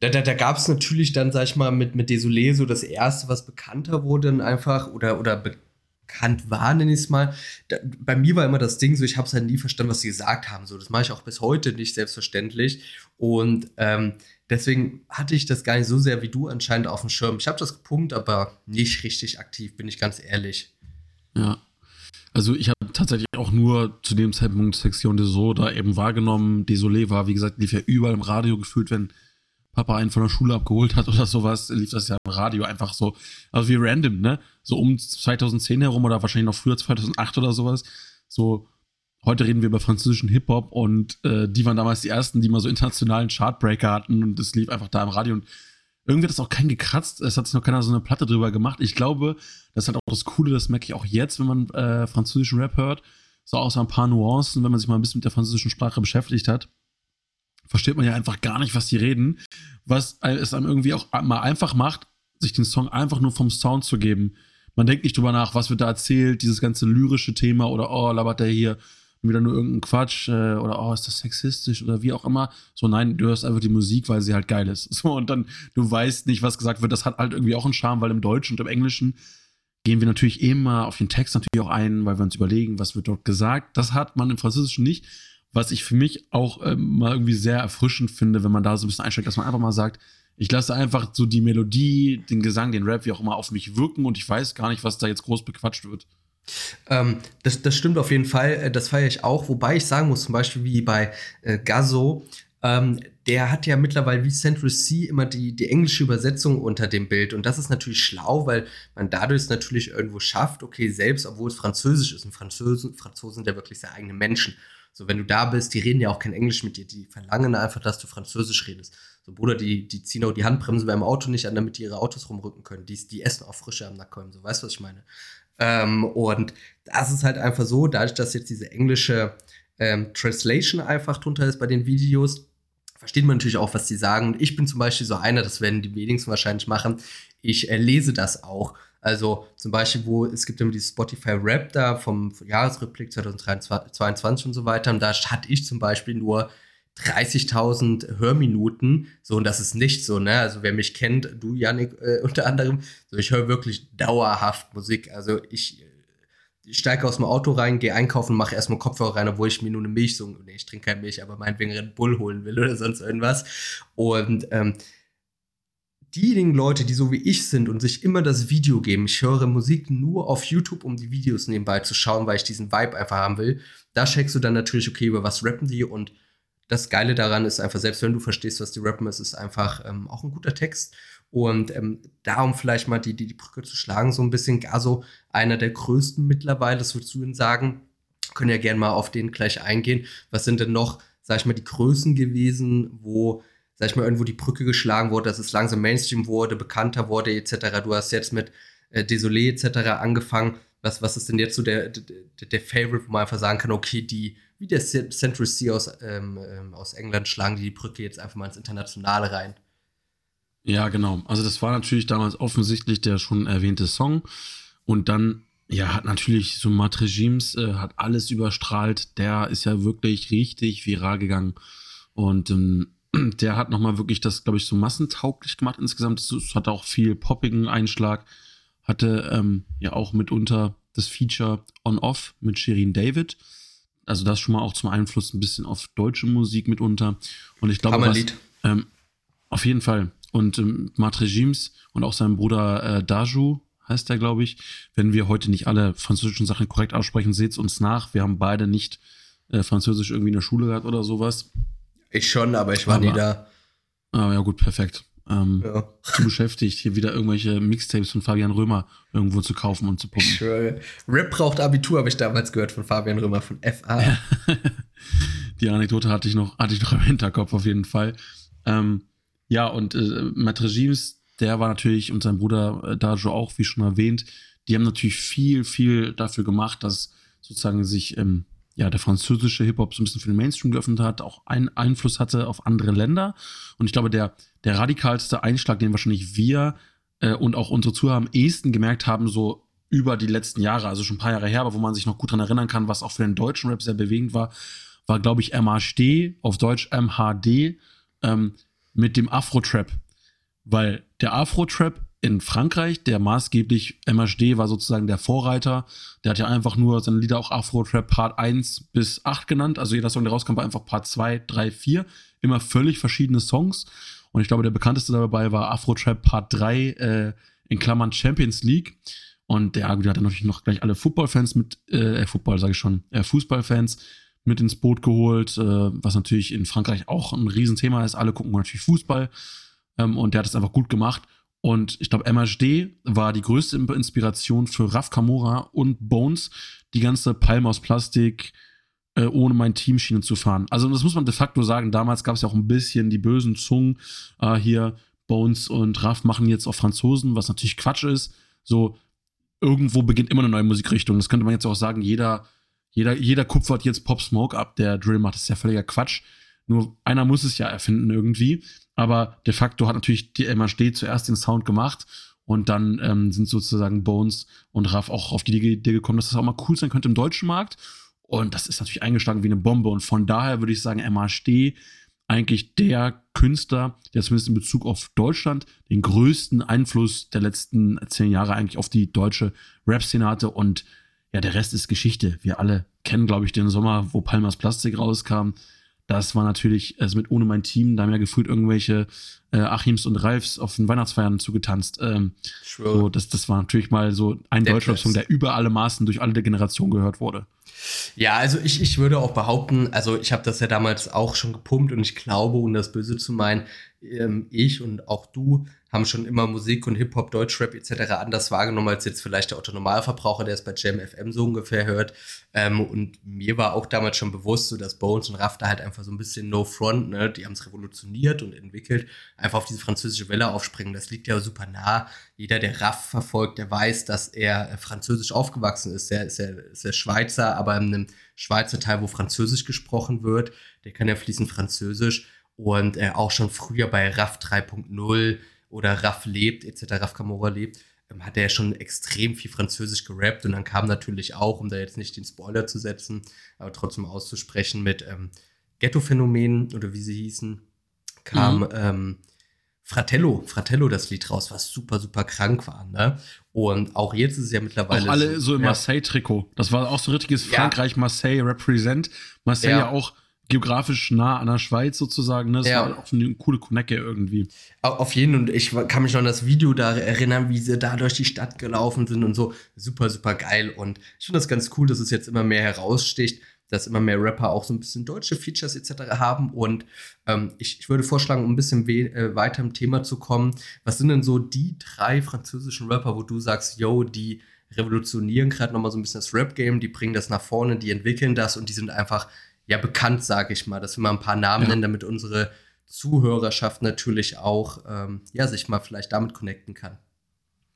da, da, da gab es natürlich dann, sag ich mal, mit, mit Desolé so das erste, was bekannter wurde, einfach oder, oder bekannt war, nenne ich es mal. Da, bei mir war immer das Ding so, ich habe es halt nie verstanden, was sie gesagt haben. So, das mache ich auch bis heute nicht selbstverständlich. Und ähm, deswegen hatte ich das gar nicht so sehr wie du anscheinend auf dem Schirm. Ich habe das gepumpt, aber nicht richtig aktiv, bin ich ganz ehrlich. Ja. Also ich habe tatsächlich auch nur zu dem Zeitpunkt Sektion So da eben wahrgenommen. Desolé war, wie gesagt, lief ja überall im Radio gefühlt, wenn Papa einen von der Schule abgeholt hat oder sowas, lief das ja im Radio einfach so, also wie random, ne? So um 2010 herum oder wahrscheinlich noch früher, 2008 oder sowas. So, heute reden wir über französischen Hip-Hop und äh, die waren damals die ersten, die mal so internationalen Chartbreaker hatten und das lief einfach da im Radio und irgendwie hat das auch kein gekratzt. Es hat sich noch keiner so eine Platte drüber gemacht. Ich glaube, das ist halt auch das Coole, das merke ich auch jetzt, wenn man äh, französischen Rap hört. So außer ein paar Nuancen, wenn man sich mal ein bisschen mit der französischen Sprache beschäftigt hat, versteht man ja einfach gar nicht, was die reden. Was es einem irgendwie auch mal einfach macht, sich den Song einfach nur vom Sound zu geben. Man denkt nicht drüber nach, was wird da erzählt, dieses ganze lyrische Thema oder oh, labert der hier wieder nur irgendeinen Quatsch äh, oder oh, ist das sexistisch oder wie auch immer. So, nein, du hörst einfach die Musik, weil sie halt geil ist. So, und dann, du weißt nicht, was gesagt wird. Das hat halt irgendwie auch einen Charme, weil im Deutschen und im Englischen gehen wir natürlich immer auf den Text natürlich auch ein, weil wir uns überlegen, was wird dort gesagt. Das hat man im Französischen nicht. Was ich für mich auch ähm, mal irgendwie sehr erfrischend finde, wenn man da so ein bisschen einsteigt, dass man einfach mal sagt, ich lasse einfach so die Melodie, den Gesang, den Rap, wie auch immer, auf mich wirken und ich weiß gar nicht, was da jetzt groß bequatscht wird. Ähm, das, das stimmt auf jeden Fall, äh, das feiere ich auch, wobei ich sagen muss, zum Beispiel wie bei äh, Gazzo, ähm, der hat ja mittlerweile wie Central C immer die, die englische Übersetzung unter dem Bild. Und das ist natürlich schlau, weil man dadurch es natürlich irgendwo schafft, okay, selbst obwohl es Französisch ist, und Franzosen, Franzosen sind ja wirklich sehr eigene Menschen. So, wenn du da bist, die reden ja auch kein Englisch mit dir, die verlangen einfach, dass du Französisch redest. So, Bruder, die, die ziehen auch die Handbremse beim Auto nicht an, damit die ihre Autos rumrücken können. Die, die essen auch Frische am Nacken. So, weißt du, was ich meine? Ähm, und das ist halt einfach so, dadurch, dass jetzt diese englische ähm, Translation einfach drunter ist bei den Videos, versteht man natürlich auch, was die sagen. Und ich bin zum Beispiel so einer, das werden die wenigsten wahrscheinlich machen. Ich äh, lese das auch. Also zum Beispiel, wo es gibt immer dieses Spotify Rap da vom Jahresrückblick 2022 und so weiter. Und da hatte ich zum Beispiel nur 30.000 Hörminuten. So, und das ist nicht so, ne? Also, wer mich kennt, du, Yannick, äh, unter anderem, so, ich höre wirklich dauerhaft Musik. Also, ich, ich steige aus dem Auto rein, gehe einkaufen, mache erstmal Kopfhörer rein, obwohl ich mir nur eine Milch so, nee, ich trinke keine Milch, aber meinetwegen Red Bull holen will oder sonst irgendwas. Und, ähm, diejenigen Leute, die so wie ich sind und sich immer das Video geben, ich höre Musik nur auf YouTube, um die Videos nebenbei zu schauen, weil ich diesen Vibe einfach haben will, da checkst du dann natürlich, okay, über was rappen die und das Geile daran ist einfach, selbst wenn du verstehst, was die rappen, es ist einfach ähm, auch ein guter Text. Und ähm, darum vielleicht mal die, die, die Brücke zu schlagen, so ein bisschen Gaso, einer der größten mittlerweile, das würdest du ihnen sagen. Können ja gerne mal auf den gleich eingehen. Was sind denn noch, sag ich mal, die Größen gewesen, wo, sag ich mal, irgendwo die Brücke geschlagen wurde, dass es langsam Mainstream wurde, bekannter wurde, etc. Du hast jetzt mit äh, Désolé etc. angefangen. Was, was ist denn jetzt so der, der, der Favorite, wo man einfach sagen kann, okay, die wie der Central Sea aus, ähm, ähm, aus England schlagen die die Brücke jetzt einfach mal ins Internationale rein. Ja, genau. Also das war natürlich damals offensichtlich der schon erwähnte Song. Und dann, ja, hat natürlich so Matt Regimes, äh, hat alles überstrahlt. Der ist ja wirklich richtig viral gegangen. Und ähm, der hat nochmal wirklich das, glaube ich, so massentauglich gemacht insgesamt. Es hat auch viel poppigen Einschlag. Hatte ähm, ja auch mitunter das Feature On-Off mit Shirin David also das schon mal auch zum Einfluss ein bisschen auf deutsche Musik mitunter. Und ich glaube, was, ähm, auf jeden Fall. Und ähm, Mart Regimes und auch sein Bruder äh, Daju heißt er, glaube ich. Wenn wir heute nicht alle französischen Sachen korrekt aussprechen, seht uns nach. Wir haben beide nicht äh, Französisch irgendwie in der Schule gehabt oder sowas. Ich schon, aber ich war aber, nie da. Ah, ja, gut, perfekt. Ähm, ja. zu beschäftigt, hier wieder irgendwelche Mixtapes von Fabian Römer irgendwo zu kaufen und zu pumpen. Ich schwöre. Rap braucht Abitur, habe ich damals gehört von Fabian Römer von FA. Die Anekdote hatte ich noch, hatte ich noch im Hinterkopf auf jeden Fall. Ähm, ja, und äh, Matt Regimes, der war natürlich und sein Bruder äh, Dajo auch, wie schon erwähnt, die haben natürlich viel, viel dafür gemacht, dass sozusagen sich ähm, ja, der französische Hip-Hop so ein bisschen für den Mainstream geöffnet hat, auch einen Einfluss hatte auf andere Länder. Und ich glaube, der, der radikalste Einschlag, den wahrscheinlich wir äh, und auch unsere Zuhörer am ehesten gemerkt haben, so über die letzten Jahre, also schon ein paar Jahre her, aber wo man sich noch gut dran erinnern kann, was auch für den deutschen Rap sehr bewegend war, war, glaube ich, MHD, auf Deutsch MHD, ähm, mit dem Afro-Trap. Weil der Afro-Trap in Frankreich, der maßgeblich MHD war sozusagen der Vorreiter. Der hat ja einfach nur seine Lieder auch Afro-Trap Part 1 bis 8 genannt. Also jeder Song, der rauskam, war einfach Part 2, 3, 4. Immer völlig verschiedene Songs. Und ich glaube, der bekannteste dabei war Afro-Trap Part 3 äh, in Klammern Champions League. Und der, hat dann natürlich noch gleich alle Football-Fans mit, äh, äh Football sage ich schon, äh, Fußballfans mit ins Boot geholt, äh, was natürlich in Frankreich auch ein Riesenthema ist. Alle gucken natürlich Fußball. Ähm, und der hat es einfach gut gemacht. Und ich glaube, MHD war die größte Inspiration für Raf Kamora und Bones, die ganze Palme aus Plastik äh, ohne mein Teamschiene zu fahren. Also das muss man de facto sagen. Damals gab es ja auch ein bisschen die bösen Zungen. Äh, hier Bones und Raff machen jetzt auch Franzosen, was natürlich Quatsch ist. So irgendwo beginnt immer eine neue Musikrichtung. Das könnte man jetzt auch sagen. Jeder, jeder, jeder kupfert jetzt Pop Smoke ab, der Drill macht. Das ist ja völliger Quatsch. Nur einer muss es ja erfinden irgendwie. Aber de facto hat natürlich die MHD zuerst den Sound gemacht und dann ähm, sind sozusagen Bones und Raff auch auf die Idee gekommen, dass das auch mal cool sein könnte im deutschen Markt. Und das ist natürlich eingeschlagen wie eine Bombe. Und von daher würde ich sagen, MHD eigentlich der Künstler, der zumindest in Bezug auf Deutschland den größten Einfluss der letzten zehn Jahre eigentlich auf die deutsche Rap-Szene hatte. Und ja, der Rest ist Geschichte. Wir alle kennen, glaube ich, den Sommer, wo Palmas Plastik rauskam. Das war natürlich, also mit ohne mein Team, da haben ja gefühlt irgendwelche äh, Achims und Ralfs auf den Weihnachtsfeiern zugetanzt. Ähm, so, das, das war natürlich mal so ein Deutschrap-Song, der über alle Maßen durch alle der Generation gehört wurde. Ja, also ich, ich würde auch behaupten, also ich habe das ja damals auch schon gepumpt und ich glaube, um das Böse zu meinen, ähm, ich und auch du haben schon immer Musik und Hip-Hop, Deutschrap etc. anders wahrgenommen als jetzt vielleicht der Autonormalverbraucher, der es bei Jam FM so ungefähr hört. Ähm, und mir war auch damals schon bewusst, so dass Bones und Rafter halt einfach so ein bisschen No Front, ne, die haben es revolutioniert und entwickelt, einfach auf diese französische Welle aufspringen. Das liegt ja super nah. Jeder, der Raff verfolgt, der weiß, dass er äh, französisch aufgewachsen ist. Der ist ja, ist ja Schweizer, aber in einem Schweizer Teil, wo Französisch gesprochen wird, der kann ja fließend Französisch und äh, auch schon früher bei Raff 3.0 oder Raff lebt, etc., Raff Camora lebt, ähm, hat er ja schon extrem viel Französisch gerappt und dann kam natürlich auch, um da jetzt nicht den Spoiler zu setzen, aber trotzdem auszusprechen mit ähm, Ghetto-Phänomenen oder wie sie hießen, kam mhm. ähm, Fratello, Fratello das Lied raus, was super, super krank war. Ne? Und auch jetzt ist es ja mittlerweile. Auch alle so, im ja. Marseille-Trikot. Das war auch so richtiges ja. Frankreich-Marseille Represent. Marseille ja. ja auch geografisch nah an der Schweiz sozusagen. Ne? Das ja. war auch eine coole Konecke irgendwie. Auf jeden und ich kann mich noch an das Video da erinnern, wie sie da durch die Stadt gelaufen sind und so. Super, super geil. Und ich finde das ganz cool, dass es jetzt immer mehr heraussticht, dass immer mehr Rapper auch so ein bisschen deutsche Features etc. haben. Und ähm, ich, ich, würde vorschlagen, um ein bisschen äh, weiter im Thema zu kommen, was sind denn so die drei französischen Rapper, wo du sagst, yo, die revolutionieren gerade nochmal so ein bisschen das Rap-Game, die bringen das nach vorne, die entwickeln das und die sind einfach ja bekannt, sage ich mal, dass wir mal ein paar Namen ja. nennen, damit unsere Zuhörerschaft natürlich auch ähm, ja, sich mal vielleicht damit connecten kann.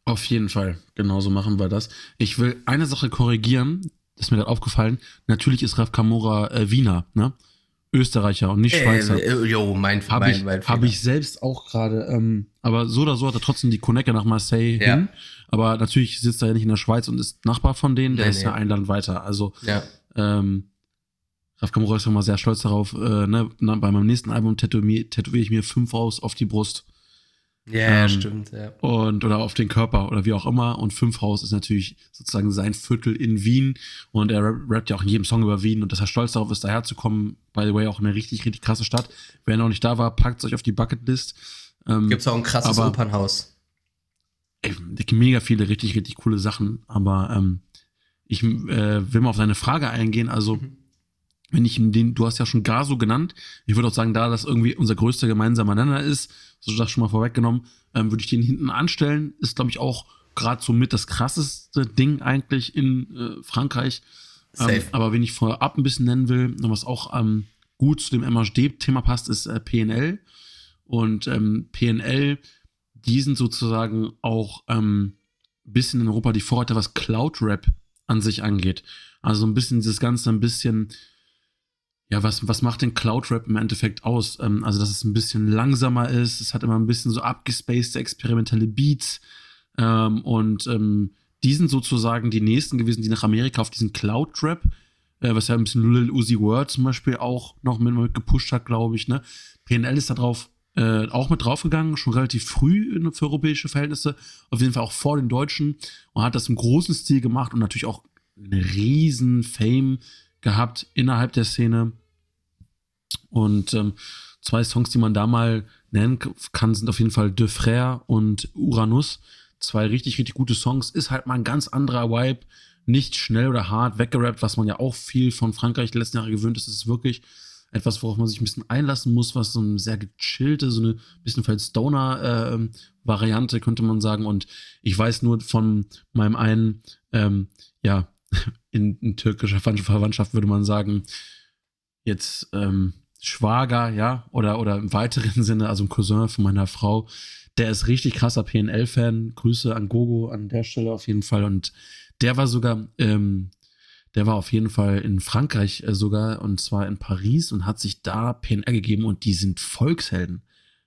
Auf jeden Fall, genauso machen wir das. Ich will eine Sache korrigieren, ist mir gerade aufgefallen. Natürlich ist Raf Kamora äh, Wiener, ne? Österreicher und nicht äh, Schweizer. Äh, jo, mein, Habe mein, ich, mein hab ich selbst auch gerade, ähm, aber so oder so hat er trotzdem die Connecte nach Marseille ja. hin. Aber natürlich sitzt er ja nicht in der Schweiz und ist Nachbar von denen, der nee, ist nee. ja ein Land weiter. Also ja. ähm, Raf Kamura ist mal sehr stolz darauf. Äh, ne? bei meinem nächsten Album tätowiere tätowier ich mir fünf Haus auf die Brust. Ja, ähm, stimmt, ja. Und, oder auf den Körper oder wie auch immer. Und fünf Haus ist natürlich sozusagen sein Viertel in Wien. Und er rappt ja auch in jedem Song über Wien und dass er stolz darauf ist, daher zu kommen. By the way, auch eine richtig, richtig krasse Stadt. Wer noch nicht da war, packt es euch auf die Bucketlist. Ähm, Gibt es auch ein krasses aber, Opernhaus. Ey, mega viele richtig, richtig coole Sachen. Aber ähm, ich äh, will mal auf deine Frage eingehen. Also, mhm wenn ich den, du hast ja schon Gaso genannt, ich würde auch sagen, da das irgendwie unser größter gemeinsamer Nenner ist, so das schon mal vorweggenommen, ähm, würde ich den hinten anstellen. Ist, glaube ich, auch gerade so mit das krasseste Ding eigentlich in äh, Frankreich. Ähm, aber wenn ich vorab ein bisschen nennen will, was auch ähm, gut zu dem MHD-Thema passt, ist äh, PNL. Und ähm, PNL, die sind sozusagen auch ein ähm, bisschen in Europa die Vorreiter, was Cloud-Rap an sich angeht. Also ein bisschen dieses Ganze ein bisschen ja, was, was macht denn Cloud-Rap im Endeffekt aus? Ähm, also, dass es ein bisschen langsamer ist, es hat immer ein bisschen so abgespacede, experimentelle Beats. Ähm, und ähm, die sind sozusagen die nächsten gewesen, die nach Amerika auf diesen Cloud-Rap, äh, was ja ein bisschen Lil Uzi Word zum Beispiel auch noch mit, mit gepusht hat, glaube ich. Ne? PNL ist da drauf äh, auch mit draufgegangen, schon relativ früh für europäische Verhältnisse, auf jeden Fall auch vor den Deutschen und hat das im großen Stil gemacht und natürlich auch eine riesen Fame gehabt innerhalb der Szene. Und ähm, zwei Songs, die man da mal nennen kann, sind auf jeden Fall De Frère und Uranus. Zwei richtig, richtig gute Songs. Ist halt mal ein ganz anderer Vibe. Nicht schnell oder hart weggerappt, was man ja auch viel von Frankreich die letzten Jahre gewöhnt ist. Es ist wirklich etwas, worauf man sich ein bisschen einlassen muss, was so eine sehr gechillte, so eine bisschen vielleicht Stoner-Variante, äh, könnte man sagen. Und ich weiß nur von meinem einen, ähm, ja, in, in türkischer Verwandtschaft würde man sagen, jetzt ähm, Schwager, ja, oder, oder im weiteren Sinne, also ein Cousin von meiner Frau, der ist richtig krasser PNL-Fan. Grüße an Gogo an der Stelle auf jeden Fall. Und der war sogar, ähm, der war auf jeden Fall in Frankreich äh, sogar, und zwar in Paris und hat sich da PNL gegeben und die sind Volkshelden.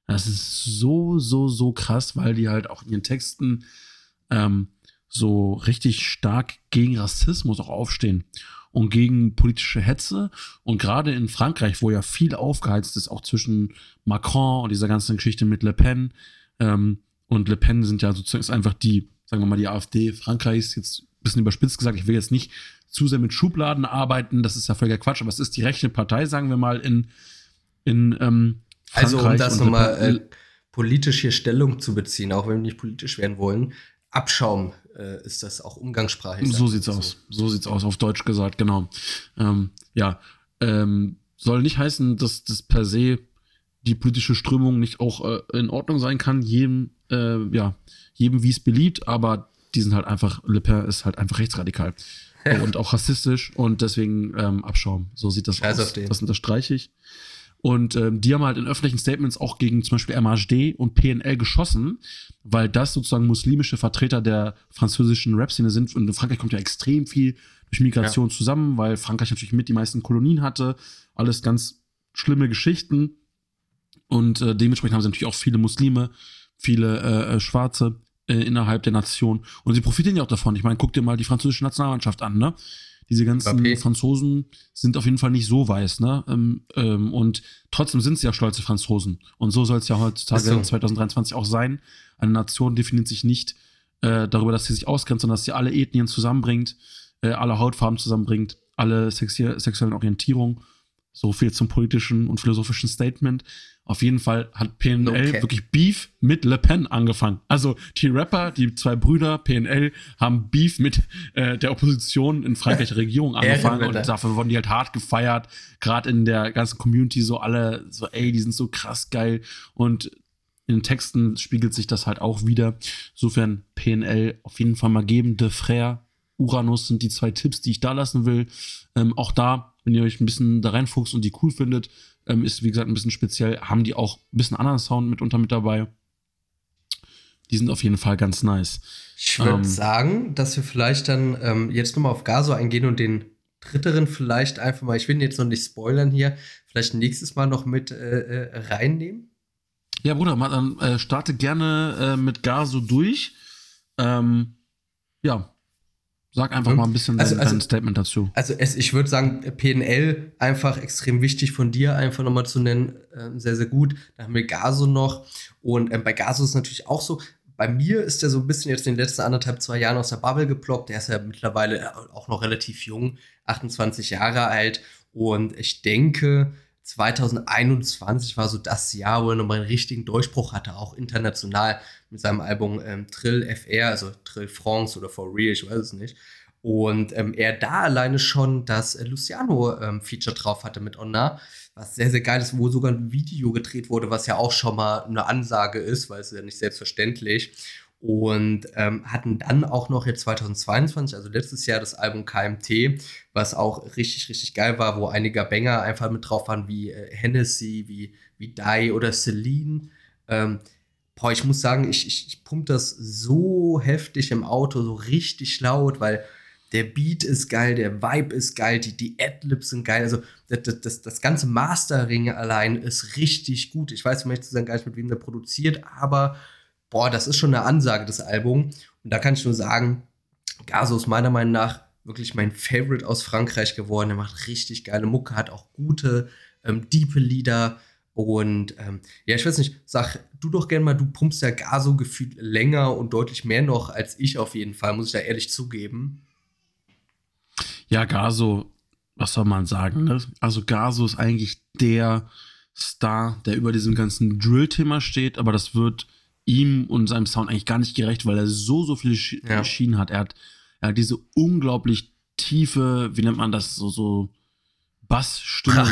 Das ist so, so, so krass, weil die halt auch in ihren Texten ähm, so richtig stark gegen Rassismus auch aufstehen und gegen politische Hetze. Und gerade in Frankreich, wo ja viel aufgeheizt ist, auch zwischen Macron und dieser ganzen Geschichte mit Le Pen. Ähm, und Le Pen sind ja sozusagen ist einfach die, sagen wir mal, die AfD Frankreichs, jetzt ein bisschen überspitzt gesagt, ich will jetzt nicht zu sehr mit Schubladen arbeiten, das ist ja völliger Quatsch, aber es ist die rechte Partei, sagen wir mal, in, in ähm, Frankreich. Also um das nochmal äh, politisch hier Stellung zu beziehen, auch wenn wir nicht politisch werden wollen, Abschaum äh, ist das auch umgangssprachlich. So sieht's so. aus. So sieht's aus, auf Deutsch gesagt, genau. Ähm, ja, ähm, soll nicht heißen, dass das per se die politische Strömung nicht auch äh, in Ordnung sein kann, jedem, äh, ja, jedem wie es beliebt, aber die sind halt einfach, Le Pen ist halt einfach rechtsradikal. Und auch rassistisch und deswegen ähm, Abschaum. So sieht das also aus. Das unterstreiche ich. Und ähm, die haben halt in öffentlichen Statements auch gegen zum Beispiel MHD und PNL geschossen, weil das sozusagen muslimische Vertreter der französischen Rap-Szene sind. Und in Frankreich kommt ja extrem viel durch Migration ja. zusammen, weil Frankreich natürlich mit die meisten Kolonien hatte. Alles ganz schlimme Geschichten. Und äh, dementsprechend haben sie natürlich auch viele Muslime, viele äh, äh Schwarze äh, innerhalb der Nation. Und sie profitieren ja auch davon. Ich meine, guck dir mal die französische Nationalmannschaft an, ne? Diese ganzen okay. Franzosen sind auf jeden Fall nicht so weiß, ne? Ähm, ähm, und trotzdem sind sie ja stolze Franzosen. Und so soll es ja heutzutage so. 2023 auch sein. Eine Nation definiert sich nicht äh, darüber, dass sie sich ausgrenzt, sondern dass sie alle Ethnien zusammenbringt, äh, alle Hautfarben zusammenbringt, alle sexu sexuellen Orientierungen. So viel zum politischen und philosophischen Statement. Auf jeden Fall hat PNL okay. wirklich Beef mit Le Pen angefangen. Also die Rapper, die zwei Brüder PNL, haben Beef mit äh, der Opposition in Frankreicher Regierung angefangen und dafür wurden die halt hart gefeiert. Gerade in der ganzen Community so alle so, ey, die sind so krass geil. Und in den Texten spiegelt sich das halt auch wieder. Insofern PNL auf jeden Fall mal geben. De Frère, Uranus sind die zwei Tipps, die ich da lassen will. Ähm, auch da, wenn ihr euch ein bisschen da reinfuchst und die cool findet, ähm, ist, wie gesagt, ein bisschen speziell. Haben die auch ein bisschen anderen Sound mitunter mit dabei. Die sind auf jeden Fall ganz nice. Ich würde ähm, sagen, dass wir vielleicht dann ähm, jetzt nochmal auf Gaso eingehen und den dritteren vielleicht einfach mal, ich will jetzt noch nicht spoilern hier, vielleicht nächstes Mal noch mit äh, äh reinnehmen. Ja, Bruder, mal, dann äh, starte gerne äh, mit Gaso durch. Ähm, ja, Sag einfach mal ein bisschen also, dein, also, dein Statement dazu. Also es, ich würde sagen, PNL einfach extrem wichtig von dir einfach nochmal zu nennen. Äh, sehr, sehr gut. Dann haben wir Gaso noch. Und äh, bei Gaso ist natürlich auch so, bei mir ist der so ein bisschen jetzt in den letzten anderthalb, zwei Jahren aus der Bubble geploppt. Der ist ja mittlerweile auch noch relativ jung, 28 Jahre alt. Und ich denke, 2021 war so das Jahr, wo er nochmal einen richtigen Durchbruch hatte, auch international mit seinem Album ähm, Trill FR, also Trill France oder For Real, ich weiß es nicht. Und ähm, er da alleine schon das äh, Luciano-Feature ähm, drauf hatte mit Onna, was sehr, sehr geil ist, wo sogar ein Video gedreht wurde, was ja auch schon mal eine Ansage ist, weil es ja nicht selbstverständlich. Und ähm, hatten dann auch noch jetzt 2022, also letztes Jahr, das Album KMT, was auch richtig, richtig geil war, wo einige Banger einfach mit drauf waren, wie äh, Hennessy, wie, wie Die oder Celine. Ähm, boah, ich muss sagen, ich, ich, ich pump das so heftig im Auto, so richtig laut, weil der Beat ist geil, der Vibe ist geil, die, die Adlibs sind geil. Also das, das, das ganze Mastering allein ist richtig gut. Ich weiß, ich möchte sagen gar nicht, mit wem der produziert, aber boah, das ist schon eine Ansage, das Album. Und da kann ich nur sagen, Gaso ist meiner Meinung nach wirklich mein Favorite aus Frankreich geworden. Er macht richtig geile Mucke, hat auch gute, ähm, diepe Lieder. Und ähm, ja, ich weiß nicht, sag du doch gerne mal, du pumpst ja Gaso gefühlt länger und deutlich mehr noch als ich auf jeden Fall, muss ich da ehrlich zugeben. Ja, Gaso, was soll man sagen? Ne? Also Gaso ist eigentlich der Star, der über diesem ganzen Drill-Thema steht, aber das wird ihm und seinem Sound eigentlich gar nicht gerecht, weil er so, so viele Sch ja. Schienen hat. Er hat, er hat diese unglaublich tiefe, wie nennt man das, so, so Bassstimme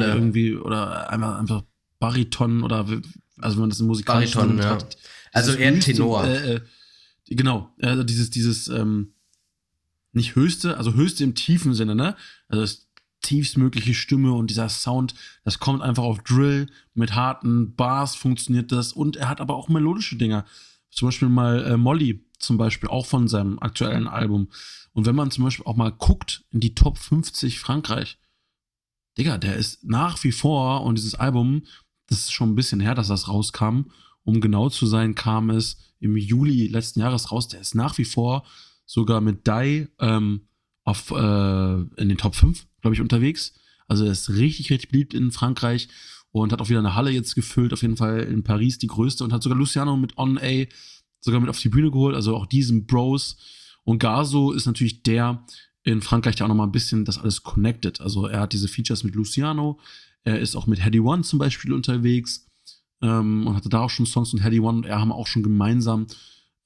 irgendwie oder einfach, einfach Bariton oder also wenn man das in musikalisch Bariton, ja. Also eher Tenor. Äh, äh, genau, also dieses, dieses ähm, nicht höchste, also höchste im tiefen Sinne, ne? Also das tiefstmögliche Stimme und dieser Sound, das kommt einfach auf Drill, mit harten Bars funktioniert das und er hat aber auch melodische Dinger. Zum Beispiel mal äh, Molly, zum Beispiel, auch von seinem aktuellen Album. Und wenn man zum Beispiel auch mal guckt in die Top 50 Frankreich, Digga, der ist nach wie vor und dieses Album, das ist schon ein bisschen her, dass das rauskam. Um genau zu sein, kam es im Juli letzten Jahres raus. Der ist nach wie vor sogar mit Die ähm, auf, äh, in den Top 5, glaube ich, unterwegs. Also er ist richtig, richtig beliebt in Frankreich und hat auch wieder eine Halle jetzt gefüllt, auf jeden Fall in Paris die größte und hat sogar Luciano mit On A sogar mit auf die Bühne geholt, also auch diesen Bros. Und Gaso ist natürlich der in Frankreich, der auch nochmal ein bisschen das alles connected. Also er hat diese Features mit Luciano, er ist auch mit Heady One zum Beispiel unterwegs ähm, und hatte da auch schon Songs und Heady One und er haben auch schon gemeinsam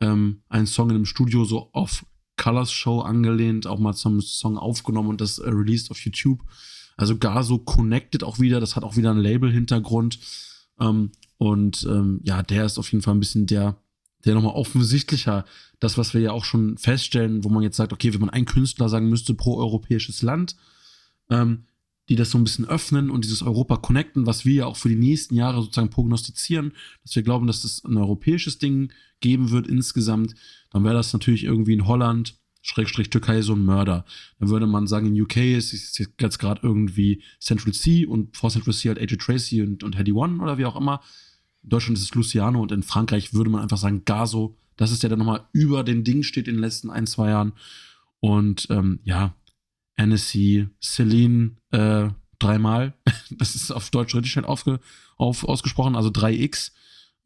ähm, einen Song in einem Studio so auf Colors Show angelehnt, auch mal zum Song aufgenommen und das äh, released auf YouTube. Also gar so connected auch wieder, das hat auch wieder einen Label-Hintergrund. Ähm, und ähm, ja, der ist auf jeden Fall ein bisschen der, der nochmal offensichtlicher, das, was wir ja auch schon feststellen, wo man jetzt sagt, okay, wenn man einen Künstler sagen müsste pro europäisches Land, ähm, die das so ein bisschen öffnen und dieses Europa connecten, was wir ja auch für die nächsten Jahre sozusagen prognostizieren, dass wir glauben, dass das ein europäisches Ding geben wird insgesamt, dann wäre das natürlich irgendwie in Holland, Schrägstrich Türkei, so ein Mörder. Dann würde man sagen, in UK ist es jetzt gerade irgendwie Central C und vor Central C halt AJ Tracy und, und Heady One oder wie auch immer. In Deutschland ist es Luciano und in Frankreich würde man einfach sagen Gaso. Das ist der, der nochmal über den Ding steht in den letzten ein, zwei Jahren. Und ähm, ja, Annecy, Celine äh, dreimal. Das ist auf Deutsch richtig schnell aufge, auf, ausgesprochen, also 3x.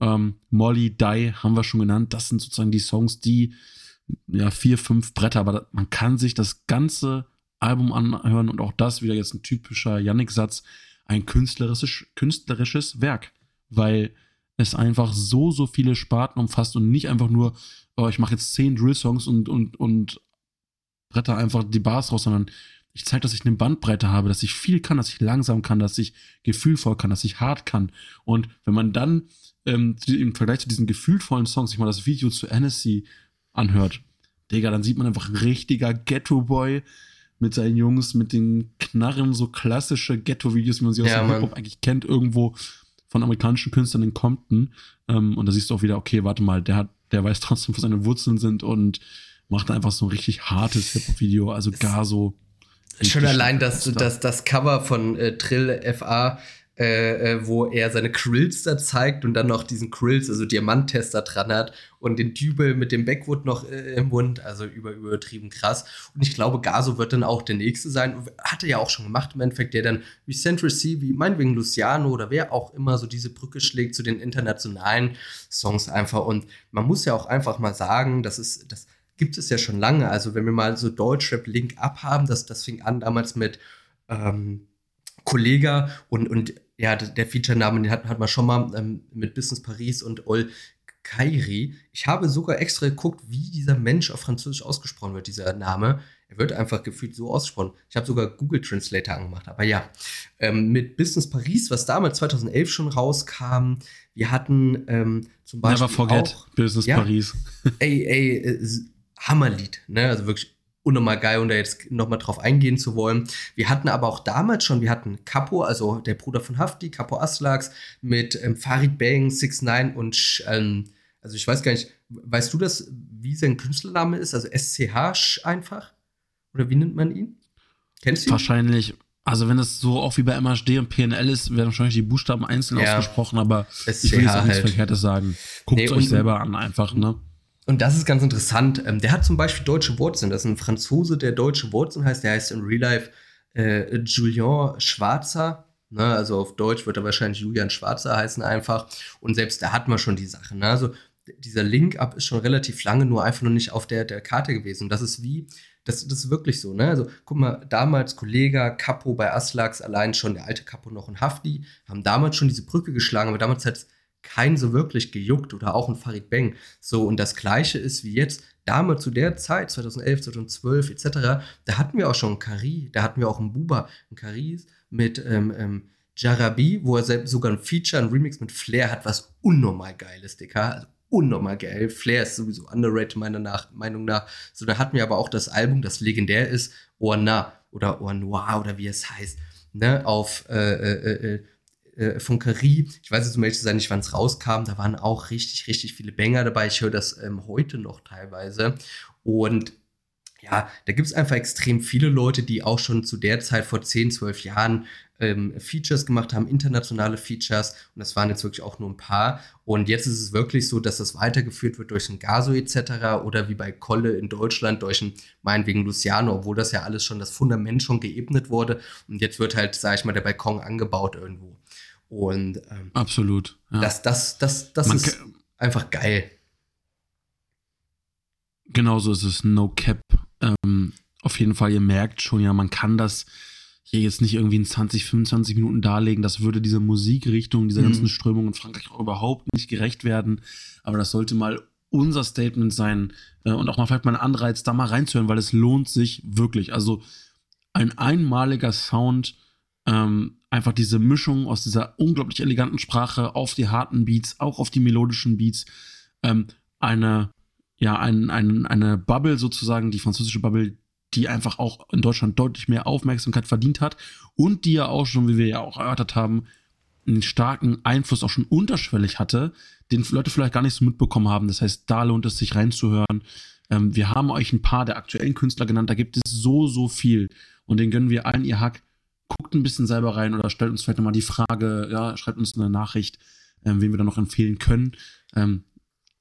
Ähm, Molly, Die haben wir schon genannt. Das sind sozusagen die Songs, die ja vier, fünf Bretter, aber man kann sich das ganze Album anhören und auch das wieder jetzt ein typischer Yannick-Satz, ein künstlerisches, künstlerisches Werk, weil es einfach so, so viele Sparten umfasst und nicht einfach nur, oh, ich mache jetzt zehn Drill-Songs und, und, und bretter einfach die Bars raus, sondern ich zeige, dass ich eine Bandbreite habe, dass ich viel kann, dass ich langsam kann, dass ich gefühlvoll kann, dass ich hart kann. Und wenn man dann ähm, im Vergleich zu diesen gefühlvollen Songs sich mal das Video zu Annecy anhört, Digga, dann sieht man einfach ein richtiger Ghetto-Boy mit seinen Jungs, mit den Knarren, so klassische Ghetto-Videos, wie man sie aus ja, dem Hip-Hop eigentlich kennt, irgendwo von amerikanischen Künstlern in Compton. Ähm, und da siehst du auch wieder, okay, warte mal, der hat, der weiß trotzdem, wo seine Wurzeln sind und macht einfach so ein richtig hartes Hip-Hop-Video, also gar so. Schon allein das, das, das Cover von äh, Trill FA, äh, äh, wo er seine Krills da zeigt und dann noch diesen Krills, also Diamanttester dran hat und den Dübel mit dem Backwood noch äh, im Mund, also über, übertrieben krass. Und ich glaube, Gaso wird dann auch der Nächste sein. Hat er ja auch schon gemacht im Endeffekt, der dann wie Central C, wie meinetwegen Luciano oder wer auch immer so diese Brücke schlägt zu den internationalen Songs einfach. Und man muss ja auch einfach mal sagen, das ist, das gibt es ja schon lange. Also wenn wir mal so Deutschrap Link Up haben, das, das fing an damals mit ähm, Kollega und, und ja, der Feature-Name, den hat, hat man schon mal ähm, mit Business Paris und Ol Kairi. Ich habe sogar extra geguckt, wie dieser Mensch auf Französisch ausgesprochen wird, dieser Name. Er wird einfach gefühlt so ausgesprochen. Ich habe sogar Google Translator angemacht. Aber ja, ähm, mit Business Paris, was damals 2011 schon rauskam, wir hatten ähm, zum Beispiel Never forget auch, Business Ja. Paris. ey, ey, äh, Hammerlied, ne? Also wirklich unnormal geil, um da jetzt nochmal drauf eingehen zu wollen. Wir hatten aber auch damals schon, wir hatten Capo, also der Bruder von Hafti, Capo Aslax, mit ähm, Farid Bang, 6 9 und Sch- ähm, also ich weiß gar nicht, weißt du das, wie sein Künstlername ist? Also SCH einfach? Oder wie nennt man ihn? Kennst du ihn? Wahrscheinlich, also wenn es so auch wie bei MHD und PNL ist, werden wahrscheinlich die Buchstaben einzeln Ja. ausgesprochen, aber SCH ich will jetzt auch nichts halt. Verkehrtes sagen. Guckt Nee, euch selber an, einfach, ne? Und das ist ganz interessant. Ähm, der hat zum Beispiel deutsche Wurzeln. Das ist ein Franzose, der deutsche Wurzeln heißt. Der heißt in Real Life äh, Julian Schwarzer. Ne? Also auf Deutsch wird er wahrscheinlich Julian Schwarzer heißen einfach. Und selbst da hat man schon die Sache. Ne? Also dieser Link-Up ist schon relativ lange, nur einfach noch nicht auf der, der Karte gewesen. Und das ist wie, das, das ist wirklich so. Ne? Also guck mal, damals Kollege, Capo bei Aslax, allein schon der alte Capo noch in Hafti, haben damals schon diese Brücke geschlagen, aber damals hat es keinen so wirklich gejuckt oder auch ein Farid Bang. So, und das Gleiche ist wie jetzt, damals zu der Zeit, 2011, 2012 etc., da hatten wir auch schon einen Kari, da hatten wir auch einen Buba, einen Karis mit ähm, ähm, Jarabi, wo er selbst sogar ein Feature, ein Remix mit Flair hat, was unnormal geil ist, Dicker. Also unnormal geil. Flair ist sowieso underrated, meiner nach, Meinung nach. So, da hatten wir aber auch das Album, das legendär ist, Orna oder Ornoir oder wie es heißt, ne, auf äh, äh, äh, äh, von Kari. Ich weiß jetzt um ehrlich zu sein nicht, wann es rauskam. Da waren auch richtig, richtig viele Banger dabei. Ich höre das ähm, heute noch teilweise. Und ja, da gibt es einfach extrem viele Leute, die auch schon zu der Zeit vor 10, 12 Jahren ähm, Features gemacht haben, internationale Features. Und das waren jetzt wirklich auch nur ein paar. Und jetzt ist es wirklich so, dass das weitergeführt wird durch ein Gaso etc. oder wie bei Kolle in Deutschland durch ein, meinetwegen Luciano, obwohl das ja alles schon, das Fundament schon geebnet wurde. Und jetzt wird halt, sag ich mal, der Balkon angebaut irgendwo. Und ähm, Absolut. Ja. das, das, das, das Man ist einfach geil. Genauso ist es, no cap. Ähm, auf jeden Fall, ihr merkt schon, ja, man kann das hier jetzt nicht irgendwie in 20, 25 Minuten darlegen. Das würde dieser Musikrichtung, dieser Mhm. ganzen Strömung in Frankreich auch überhaupt nicht gerecht werden. Aber das sollte mal unser Statement sein äh, und auch mal vielleicht mal ein Anreiz, da mal reinzuhören, weil es lohnt sich wirklich. Also ein einmaliger Sound, ähm, einfach diese Mischung aus dieser unglaublich eleganten Sprache auf die harten Beats, auch auf die melodischen Beats, ähm, eine ja, ein, ein, eine Bubble sozusagen, die französische Bubble, die einfach auch in Deutschland deutlich mehr Aufmerksamkeit verdient hat und die ja auch schon, wie wir ja auch erörtert haben, einen starken Einfluss auch schon unterschwellig hatte, den Leute vielleicht gar nicht so mitbekommen haben. Das heißt, da lohnt es sich reinzuhören. Ähm, wir haben euch ein paar der aktuellen Künstler genannt, da gibt es so, so viel und den gönnen wir allen ihr Hack. Guckt ein bisschen selber rein oder stellt uns vielleicht nochmal die Frage, ja, schreibt uns eine Nachricht, ähm, wen wir da noch empfehlen können. Ähm,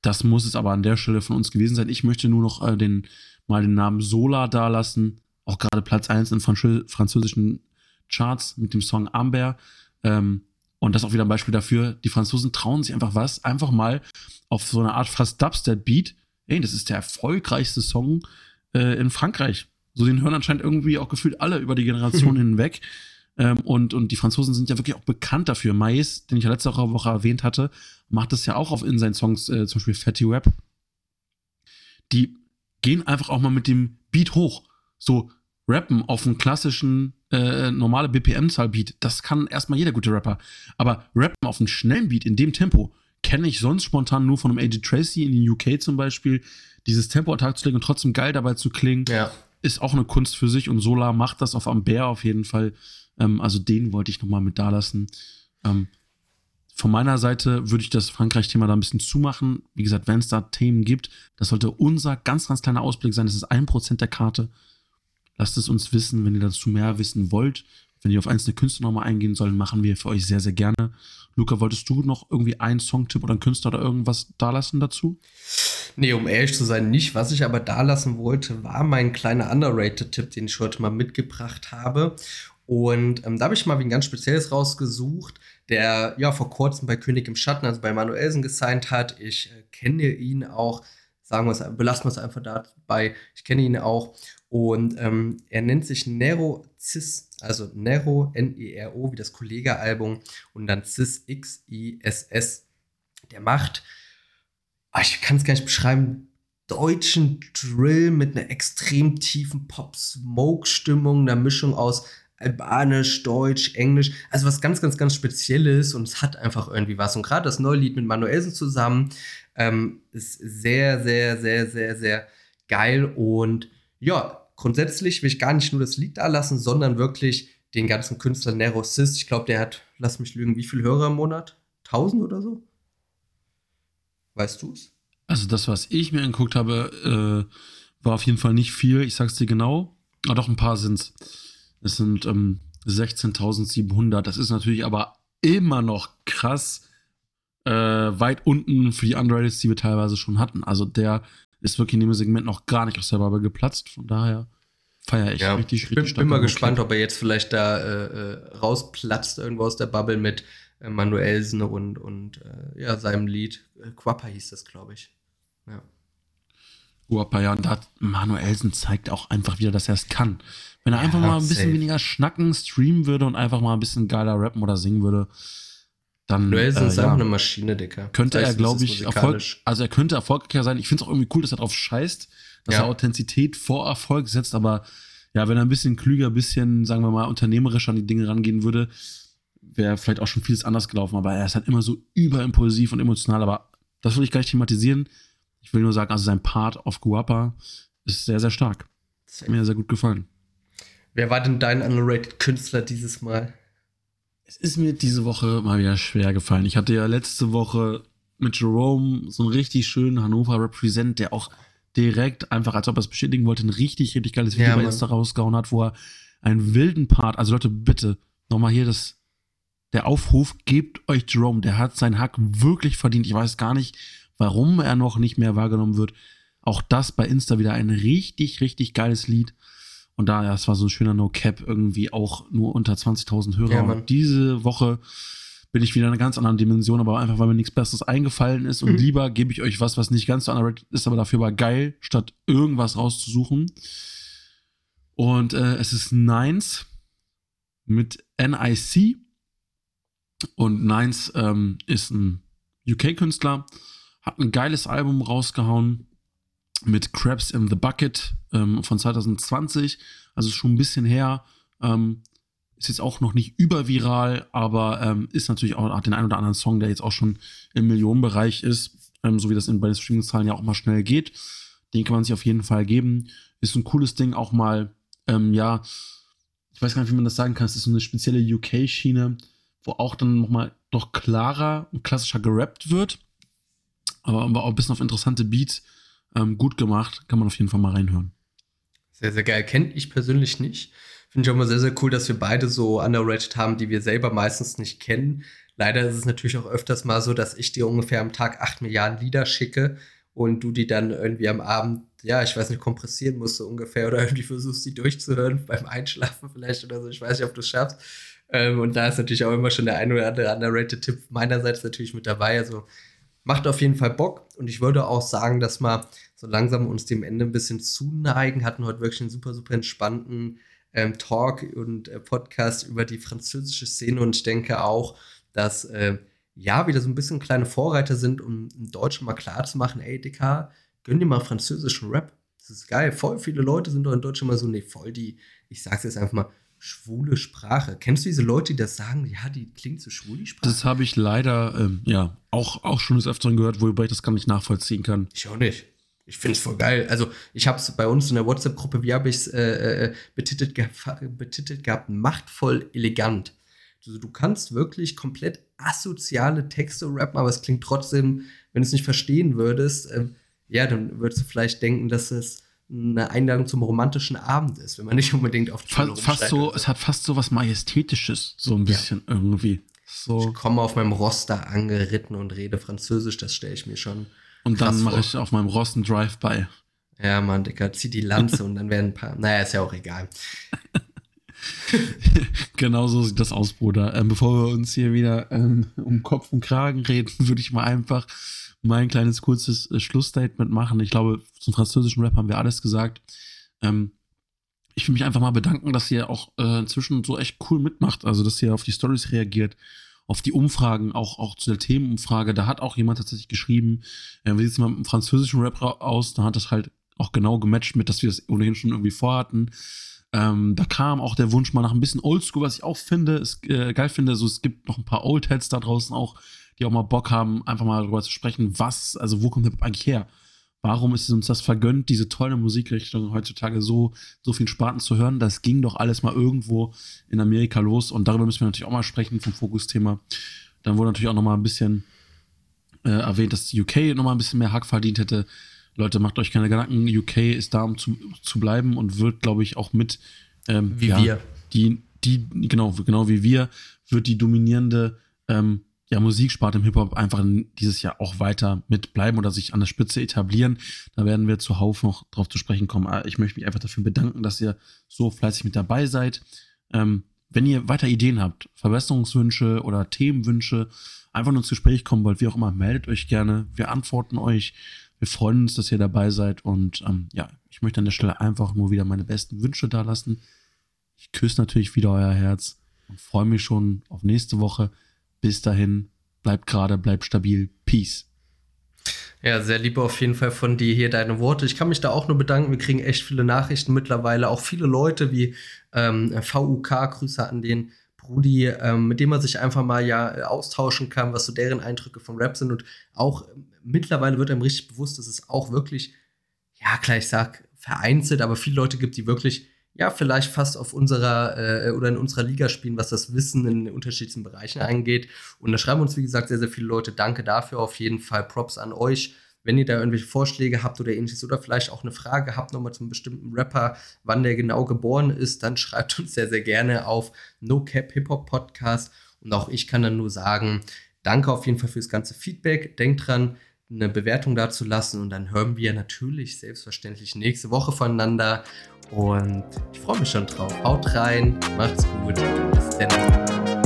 das muss es aber an der Stelle von uns gewesen sein. Ich möchte nur noch äh, den, mal den Namen Sola dalassen. Auch gerade Platz 1 in franzö französischen Charts mit dem Song Amber. Ähm, und das ist auch wieder ein Beispiel dafür, die Franzosen trauen sich einfach was, einfach mal auf so eine Art fast Dubstep-Beat. Ey, das ist der erfolgreichste Song äh, in Frankreich. So den hören anscheinend irgendwie auch gefühlt alle über die Generation hinweg. Ähm, und, und die Franzosen sind ja wirklich auch bekannt dafür. Mais, den ich ja letzte Woche erwähnt hatte, macht das ja auch auf in seinen Songs, äh, zum Beispiel Fatty Rap. Die gehen einfach auch mal mit dem Beat hoch. So rappen auf einen klassischen, äh, normale BPM-Zahl-Beat, das kann erstmal jeder gute Rapper. Aber rappen auf einen schnellen Beat in dem Tempo kenne ich sonst spontan nur von einem AJ Tracy in den UK zum Beispiel. Dieses Tempo an den Tag zu legen und trotzdem geil dabei zu klingen, Ja. ist auch eine Kunst für sich und Solar macht das auf Amber auf jeden Fall. Ähm, also den wollte ich nochmal mit da lassen. Ähm, von meiner Seite würde ich das Frankreich-Thema da ein bisschen zumachen. Wie gesagt, wenn es da Themen gibt, das sollte unser ganz, ganz kleiner Ausblick sein. Das ist ein Prozent der Karte. Lasst es uns wissen, wenn ihr dazu mehr wissen wollt. Wenn ihr auf einzelne Künstler nochmal eingehen sollen, machen wir für euch sehr, sehr gerne. Luca, wolltest du noch irgendwie einen Songtipp oder einen Künstler oder irgendwas da lassen dazu? Nee, um ehrlich zu sein, nicht. Was ich aber da lassen wollte, war mein kleiner Underrated-Tipp, den ich heute mal mitgebracht habe. Und ähm, da habe ich mal wie ein ganz spezielles rausgesucht, der ja vor kurzem bei König im Schatten, also bei Manuelsen gesigned hat. Ich äh, kenne ihn auch, sagen wir es, belassen wir es einfach dabei. Ich kenne ihn auch. Und ähm, er nennt sich Nero Cis, also Nero, N-E-R-O, wie das Kollege-Album. Und dann Cis, X-I-S-S. Der macht, ah, ich kann es gar nicht beschreiben, deutschen Drill mit einer extrem tiefen Pop-Smoke-Stimmung, einer Mischung aus Albanisch, Deutsch, Englisch, also was ganz, ganz, ganz Spezielles und es hat einfach irgendwie was. Und gerade das neue Lied mit Manuelsen zusammen ähm, ist sehr, sehr, sehr, sehr, sehr geil und ja, grundsätzlich will ich gar nicht nur das Lied da lassen, sondern wirklich den ganzen Künstler Nero Sis. Ich glaube, der hat, lass mich lügen, wie viele Hörer im Monat? 1000 oder so? Weißt du es? Also das, was ich mir angeguckt habe, äh, war auf jeden Fall nicht viel. Ich sag's dir genau. Aber doch ein paar sind's. Es sind ähm, 16.700. Das ist natürlich aber immer noch krass äh, weit unten für die Underrateds, die wir teilweise schon hatten. Also der ist wirklich in dem Segment noch gar nicht aus der Bubble geplatzt. Von daher feiere ich ja, richtig, richtig Ich bin, bin mal gespannt, ob er jetzt vielleicht da äh, äh, rausplatzt irgendwo aus der Bubble mit äh, Manuelsen und, und äh, ja, seinem Lied. Äh, Quappa hieß das, glaube ich. Ja. Quappa, ja, und da hat Manuelsen zeigt auch einfach wieder, dass er es kann. Wenn er ja, einfach mal ein bisschen safe. weniger schnacken, streamen würde und einfach mal ein bisschen geiler rappen oder singen würde, dann. Manuelsen äh, ist ja, einfach eine Maschine, Dicker. Könnte er, glaube ich, Erfolg, also er könnte erfolgreicher sein. Ich finde es auch irgendwie cool, dass er drauf scheißt, dass ja. er Authentizität vor Erfolg setzt, aber ja, wenn er ein bisschen klüger, ein bisschen, sagen wir mal, unternehmerisch an die Dinge rangehen würde, wäre vielleicht auch schon vieles anders gelaufen. Aber er ist halt immer so überimpulsiv und emotional. Aber das will ich gar nicht thematisieren. Ich will nur sagen, also sein Part auf Guapa ist sehr, sehr stark. Das hat mir sehr gut gefallen. Wer war denn dein underrated Künstler dieses Mal? Es ist mir diese Woche mal wieder schwer gefallen. Ich hatte ja letzte Woche mit Jerome so einen richtig schönen Hannover Represent, der auch direkt einfach, als ob er es bestätigen wollte, ein richtig, richtig geiles Video ja, bei Insta rausgehauen hat, wo er einen wilden Part, also Leute, bitte, nochmal hier das, der Aufruf, gebt euch Jerome, der hat seinen Hack wirklich verdient. Ich weiß gar nicht, warum er noch nicht mehr wahrgenommen wird. Auch das bei Insta wieder ein richtig, richtig geiles Lied. Und da, ja, es war so ein schöner No-Cap, irgendwie auch nur unter 20.000 Hörer. Ja, und diese Woche bin ich wieder in einer ganz anderen Dimension, aber einfach, weil mir nichts Besseres eingefallen ist. Und mhm. lieber gebe ich euch was, was nicht ganz so underrated ist, aber dafür war geil, statt irgendwas rauszusuchen. Und äh, es ist Nines mit NIC. Und Nines ähm, ist ein UK-Künstler, hat ein geiles Album rausgehauen mit Crabs in the Bucket ähm, von 2020, also schon ein bisschen her. Ähm, ist jetzt auch noch nicht überviral, aber ähm, ist natürlich auch hat den einen oder anderen Song, der jetzt auch schon im Millionenbereich ist, ähm, so wie das in, bei den Streaming-Zahlen ja auch mal schnell geht. Den kann man sich auf jeden Fall geben. Ist ein cooles Ding, auch mal, ähm, ja, ich weiß gar nicht, wie man das sagen kann. Es ist so eine spezielle UK-Schiene, wo auch dann nochmal doch klarer und klassischer gerappt wird. Aber, aber auch ein bisschen auf interessante Beats ähm, gut gemacht. Kann man auf jeden Fall mal reinhören. Sehr, sehr geil. Kennt ich persönlich nicht. Finde ich auch immer sehr, sehr cool, dass wir beide so underrated haben, die wir selber meistens nicht kennen. Leider ist es natürlich auch öfters mal so, dass ich dir ungefähr am Tag 8 Milliarden Lieder schicke und du die dann irgendwie am Abend, ja, ich weiß nicht, kompressieren musst so ungefähr oder irgendwie versuchst, die durchzuhören beim Einschlafen vielleicht oder so. Ich weiß nicht, ob du es schaffst. Ähm, und da ist natürlich auch immer schon der ein oder andere underrated Tipp meinerseits natürlich mit dabei. Also macht auf jeden Fall Bock und ich würde auch sagen, dass wir so langsam uns dem Ende ein bisschen zuneigen. Hatten heute wirklich einen super, super entspannten ähm, Talk und äh, Podcast über die französische Szene und ich denke auch, dass äh, ja wieder so ein bisschen kleine Vorreiter sind, um im Deutschen mal klar zu machen, ey Dicker, gönn dir mal französischen Rap. Das ist geil. Voll viele Leute sind doch in Deutschland mal so, nee, voll die, ich sag's jetzt einfach mal, schwule Sprache. Kennst du diese Leute, die das sagen, ja, die klingt so schwul, die Sprache? Das habe ich leider, ähm, ja, auch, auch schon des Öfteren gehört, wobei ich das gar nicht nachvollziehen kann. Ich auch nicht. Ich finde es voll geil. Also, ich habe es bei uns in der WhatsApp-Gruppe, wie habe ich es äh, äh, betitelt, ge betitelt gehabt? Machtvoll elegant. Also, du kannst wirklich komplett asoziale Texte rappen, aber es klingt trotzdem, wenn du es nicht verstehen würdest, äh, ja, dann würdest du vielleicht denken, dass es eine Einladung zum romantischen Abend ist, wenn man nicht unbedingt auf die fast, fast so, Es hat fast so was Majestätisches, so ein bisschen ja. irgendwie. So. Ich komme auf meinem Roster angeritten und rede Französisch, das stelle ich mir schon und dann mache ich auf meinem Ross einen Drive-By. Ja, Mann, Dicker, zieh die Lanze und dann werden ein paar. Naja, ist ja auch egal. genau so sieht das aus, Bruder. Ähm, bevor wir uns hier wieder ähm, um Kopf und Kragen reden, würde ich mal einfach mein kleines kurzes äh, Schlussstatement machen. Ich glaube, zum französischen Rap haben wir alles gesagt. Ähm, ich will mich einfach mal bedanken, dass ihr auch äh, inzwischen so echt cool mitmacht, also dass ihr auf die Stories reagiert auf die Umfragen, auch, auch zu der Themenumfrage, da hat auch jemand tatsächlich geschrieben, äh, wie sieht es mal mit dem französischen Rap aus, da hat das halt auch genau gematcht mit, dass wir das ohnehin schon irgendwie vorhatten. Ähm, da kam auch der Wunsch mal nach ein bisschen Oldschool, was ich auch finde, ist, äh, geil finde. So, es gibt noch ein paar Oldheads da draußen auch, die auch mal Bock haben, einfach mal darüber zu sprechen, was, also wo kommt der eigentlich her? Warum ist es uns das vergönnt, diese tolle Musikrichtung heutzutage so, so viel Spaten zu hören? Das ging doch alles mal irgendwo in Amerika los und darüber müssen wir natürlich auch mal sprechen vom Fokusthema. Dann wurde natürlich auch noch mal ein bisschen äh, erwähnt, dass die UK noch mal ein bisschen mehr Hack verdient hätte. Leute, macht euch keine Gedanken. UK ist da, um zu, zu bleiben und wird, glaube ich, auch mit ähm, wie ja, wir. Die, die, genau, genau wie wir, wird die dominierende ähm, ja, Musiksparte im Hip-Hop einfach dieses Jahr auch weiter mitbleiben oder sich an der Spitze etablieren. Da werden wir zuhauf noch drauf zu sprechen kommen. Ah, ich möchte mich einfach dafür bedanken, dass ihr so fleißig mit dabei seid. Ähm, wenn ihr weiter Ideen habt, Verbesserungswünsche oder Themenwünsche, einfach nur ins Gespräch kommen wollt, wie auch immer, meldet euch gerne. Wir antworten euch. Wir freuen uns, dass ihr dabei seid. Und ähm, ja, ich möchte an der Stelle einfach nur wieder meine besten Wünsche da lassen. Ich küsse natürlich wieder euer Herz und freue mich schon auf nächste Woche. Bis dahin, bleibt gerade, bleibt stabil. Peace. Ja, sehr lieb auf jeden Fall von dir hier deine Worte. Ich kann mich da auch nur bedanken. Wir kriegen echt viele Nachrichten mittlerweile. Auch viele Leute wie ähm, VUK, Grüße an den Brudi, ähm, mit dem man sich einfach mal ja austauschen kann, was so deren Eindrücke vom Rap sind. Und auch ähm, mittlerweile wird einem richtig bewusst, dass es auch wirklich, ja, klar, ich sag vereinzelt, aber viele Leute gibt, die wirklich ja, vielleicht fast auf unserer äh, oder in unserer Liga spielen, was das Wissen in den unterschiedlichen Bereichen angeht. Und da schreiben uns, wie gesagt, sehr, sehr viele Leute. Danke dafür auf jeden Fall. Props an euch. Wenn ihr da irgendwelche Vorschläge habt oder ähnliches oder vielleicht auch eine Frage habt nochmal zum bestimmten Rapper, wann der genau geboren ist, dann schreibt uns sehr, sehr gerne auf No Cap Hip Hop Podcast. Und auch ich kann dann nur sagen, danke auf jeden Fall fürs ganze Feedback. Denkt dran, eine Bewertung dazu lassen und dann hören wir natürlich selbstverständlich nächste Woche voneinander. Und ich freue mich schon drauf. Haut rein, macht's gut. Bis dann.